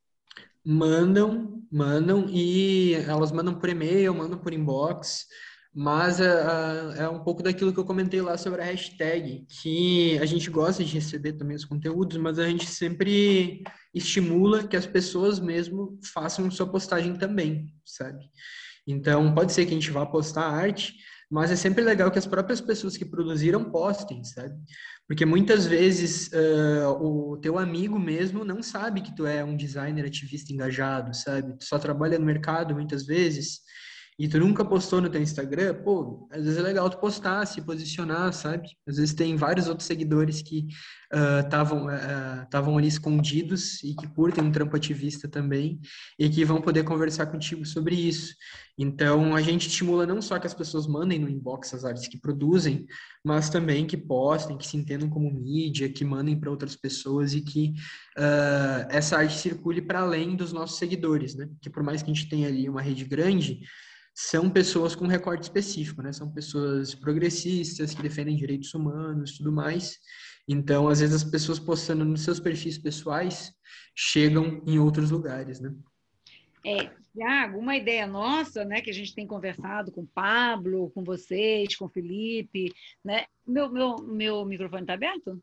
Mandam, mandam e elas mandam por e-mail, mandam por inbox, mas é, é, um pouco daquilo que eu comentei lá sobre a hashtag, que a gente gosta de receber também os conteúdos, mas a gente sempre estimula que as pessoas mesmo façam sua postagem também, sabe? Então, pode ser que a gente vá postar arte, mas é sempre legal que as próprias pessoas que produziram postem, sabe? Porque muitas vezes uh, o teu amigo mesmo não sabe que tu é um designer ativista engajado, sabe? Tu só trabalha no mercado muitas vezes e tu nunca postou no teu Instagram, pô, às vezes é legal tu postar, se posicionar, sabe? Às vezes tem vários outros seguidores que estavam uh, uh, ali escondidos e que curtem um trampo ativista também e que vão poder conversar contigo sobre isso. Então, a gente estimula não só que as pessoas mandem no inbox as artes que produzem, mas também que postem, que se entendam como mídia, que mandem para outras pessoas e que uh, essa arte circule para além dos nossos seguidores, né? Que por mais que a gente tenha ali uma rede grande, são pessoas com recorte específico, né? São pessoas progressistas que defendem direitos humanos, tudo mais. Então, às vezes as pessoas postando nos seus perfis pessoais chegam em outros lugares, né? É, Tiago, uma ideia nossa, né, que a gente tem conversado com Pablo, com vocês, com Felipe, né? Meu, meu, meu microfone está aberto?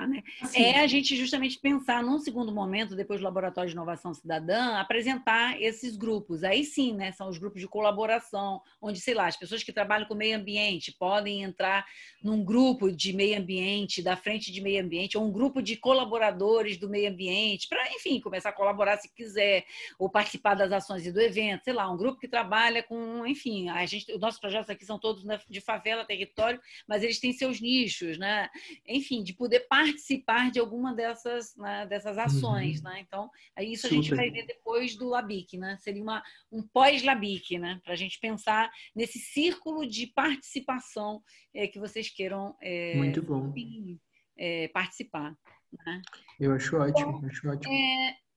Né? É a gente justamente pensar num segundo momento, depois do Laboratório de Inovação Cidadã, apresentar esses grupos. Aí sim, né? São os grupos de colaboração, onde, sei lá, as pessoas que trabalham com meio ambiente podem entrar num grupo de meio ambiente, da frente de meio ambiente, ou um grupo de colaboradores do meio ambiente, para, enfim, começar a colaborar se quiser, ou participar das ações e do evento, sei lá, um grupo que trabalha com, enfim, a gente, os nossos projetos aqui são todos de favela, território, mas eles têm seus nichos, né? Enfim, de poder participar participar de alguma dessas, né, dessas ações, uhum. né? Então, isso Super. a gente vai ver depois do LABIC, né? Seria uma, um pós-LABIC, né? Para a gente pensar nesse círculo de participação é, que vocês queiram é, Muito bom. é, participar. Né? Eu acho ótimo, então, acho ótimo.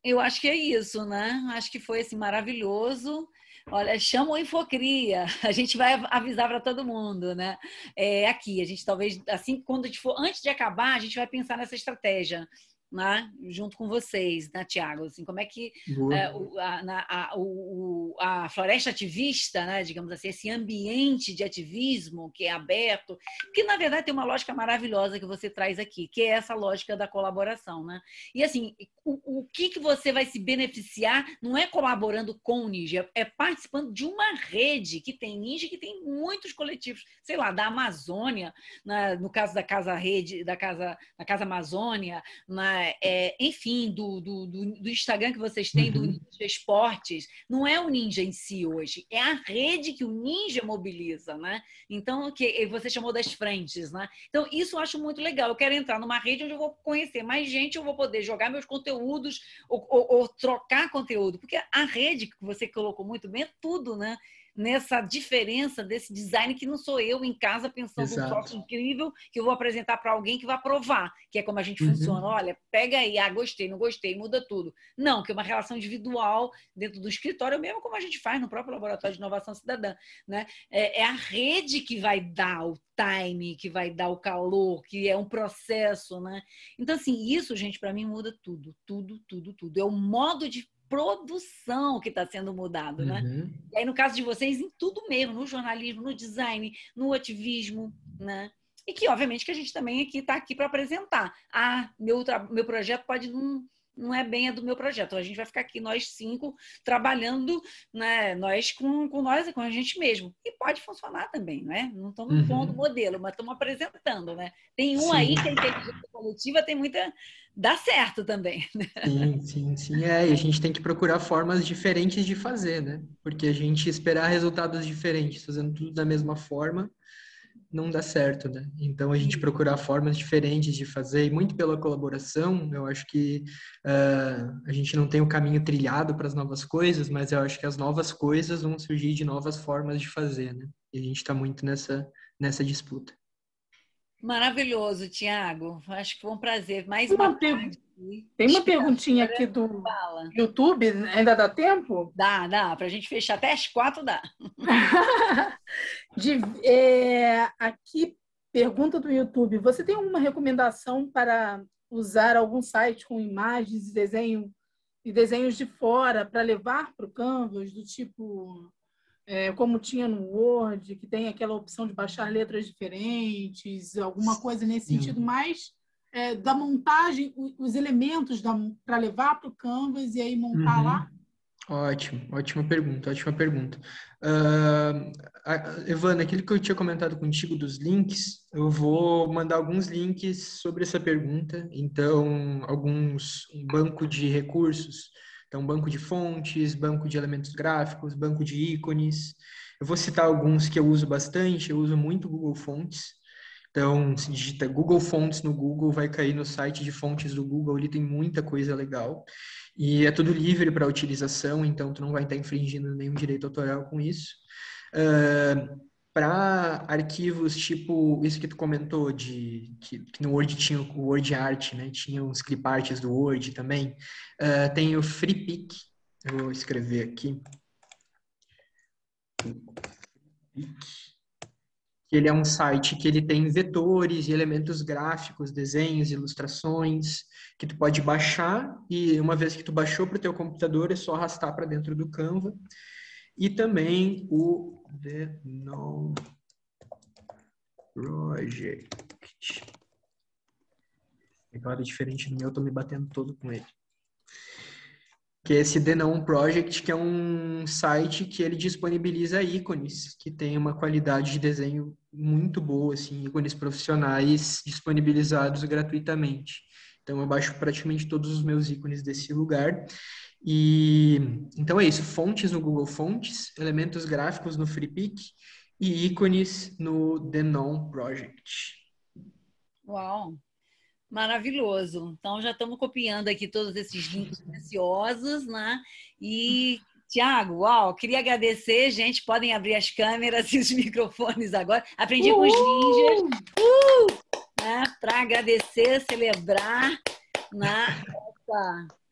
Eu acho que é isso, né? Acho que foi assim, maravilhoso. Olha, chama o Infocria, a gente vai avisar para todo mundo, né? É, aqui, a gente talvez, assim, quando a gente for, antes de acabar, a gente vai pensar nessa estratégia né, junto com vocês, né, Tiago? Assim, como é que é, o, a, na, a, o, a, floresta ativista, né, digamos assim, esse ambiente de ativismo que é aberto, que na verdade tem uma lógica maravilhosa que você traz aqui, que é essa lógica da colaboração, né? E assim, o, o que, que você vai se beneficiar não é colaborando com o Ninja, é participando de uma rede que tem Ninja, que tem muitos coletivos, sei lá, da Amazônia, na, no caso da Casa Rede, da Casa, da Casa Amazônia, na é, enfim, do, do, do, Instagram que vocês têm, do uhum. Ninja Esportes, não é o Ninja em si hoje, é a rede que o Ninja mobiliza, né? Então, que você chamou das frentes, né? Então, isso eu acho muito legal. Eu quero entrar numa rede onde eu vou conhecer mais gente, eu vou poder jogar meus conteúdos ou, ou, ou trocar conteúdo, porque a rede que você colocou muito bem é tudo, né? Nessa diferença desse design que não sou eu em casa pensando um troço incrível que eu vou apresentar para alguém que vai aprovar, que é como a gente uhum. funciona. Olha, pega aí, ah, gostei, não gostei, muda tudo. Não, que é uma relação individual dentro do escritório, mesmo como a gente faz no próprio laboratório de inovação cidadã, né? É, é a rede que vai dar o time, que vai dar o calor, que é um processo, né? Então, assim, isso, gente, para mim muda tudo, tudo, tudo, tudo. É o modo de produção que está sendo mudado, né? Uhum. E aí, no caso de vocês, em tudo mesmo, no jornalismo, no design, no ativismo, né? E que, obviamente, que a gente também aqui está aqui para apresentar. Ah, meu, meu projeto pode não não é bem a do meu projeto. A gente vai ficar aqui, nós cinco, trabalhando, né? Nós com, com nós, com a gente mesmo. E pode funcionar também, né? Não estamos uhum. pondo modelo, mas estamos apresentando, né? Tem um sim. aí que é inteligência coletiva, tem muita. dá certo também. Né? Sim, sim, sim. É, e a gente tem que procurar formas diferentes de fazer, né? Porque a gente esperar resultados diferentes, fazendo tudo da mesma forma não dá certo, né? Então a gente procurar formas diferentes de fazer, e muito pela colaboração, eu acho que uh, a gente não tem o caminho trilhado para as novas coisas, mas eu acho que as novas coisas vão surgir de novas formas de fazer, né? E a gente está muito nessa, nessa disputa. Maravilhoso, Tiago. Acho que foi um prazer. Mais uma, uma pergunta. Tem uma perguntinha aqui do Fala. YouTube, ainda dá tempo? Dá, dá. Para a gente fechar até as quatro, dá. De, é, aqui, pergunta do YouTube. Você tem alguma recomendação para usar algum site com imagens e desenho e desenhos de fora para levar para o Canvas, do tipo é, como tinha no Word, que tem aquela opção de baixar letras diferentes, alguma coisa nesse Sim. sentido, mas é, da montagem, os elementos para levar para o Canvas e aí montar uhum. lá? Ótimo, ótima pergunta, ótima pergunta. Uh, Evana, aquilo que eu tinha comentado contigo dos links, eu vou mandar alguns links sobre essa pergunta. Então, alguns um banco de recursos então, banco de fontes, banco de elementos gráficos, banco de ícones. Eu vou citar alguns que eu uso bastante, eu uso muito Google Fontes. Então, se digita Google Fontes no Google, vai cair no site de fontes do Google, ali tem muita coisa legal. E é tudo livre para utilização, então tu não vai estar infringindo nenhum direito autoral com isso. Uh, para arquivos tipo isso que tu comentou de que, que, no Word tinha o Word Art, né? Tinha os clip arts do Word também. Uh, tem o FreePic, vou escrever aqui. Ele é um site que ele tem vetores e elementos gráficos, desenhos, ilustrações, que tu pode baixar e uma vez que tu baixou para o teu computador é só arrastar para dentro do Canva. E também o The No Project. Agora, diferente do meu, eu tô me batendo todo com ele. Que é esse The Known Project, que é um site que ele disponibiliza ícones, que tem uma qualidade de desenho muito boa, assim, ícones profissionais disponibilizados gratuitamente. Então, eu baixo praticamente todos os meus ícones desse lugar. E então é isso, fontes no Google Fontes, elementos gráficos no FreePic e ícones no The Non Project. Uau! Maravilhoso. Então já estamos copiando aqui todos esses links preciosos, né? E Tiago, uau, queria agradecer, gente. Podem abrir as câmeras e os microfones agora. Aprendi com os ninjas. Uh! Né? Para agradecer, celebrar né?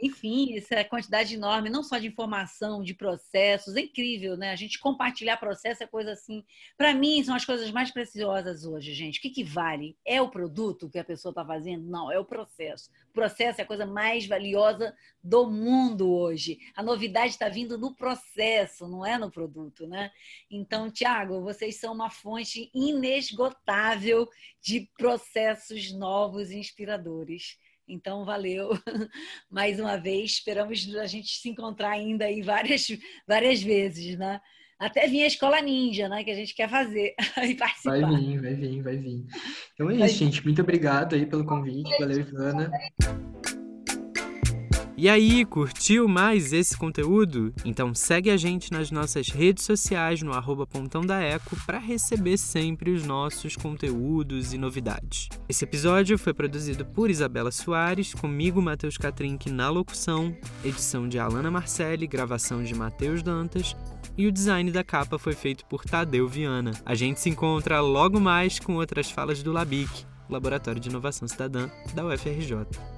enfim, essa quantidade enorme, não só de informação, de processos, é incrível, né? A gente compartilhar processo é coisa assim. Para mim, são as coisas mais preciosas hoje, gente. O que, que vale? É o produto que a pessoa está fazendo? Não, é o processo. O processo é a coisa mais valiosa do mundo hoje. A novidade está vindo no processo, não é no produto, né? Então, Tiago, vocês são uma fonte inesgotável de processos novos e inspiradores. Então, valeu mais uma vez. Esperamos a gente se encontrar ainda aí várias, várias vezes, né? Até vir a escola ninja, né? Que a gente quer fazer e participar. Vai vir, vai vir, vai vir. Então é isso, gente. Muito obrigado aí pelo convite. Valeu, Ivana. E aí, curtiu mais esse conteúdo? Então segue a gente nas nossas redes sociais no arroba Pontão da Eco para receber sempre os nossos conteúdos e novidades. Esse episódio foi produzido por Isabela Soares, comigo Matheus Catrink na locução, edição de Alana Marcelli, gravação de Matheus Dantas e o design da capa foi feito por Tadeu Viana. A gente se encontra logo mais com outras falas do LABIC, Laboratório de Inovação Cidadã da UFRJ.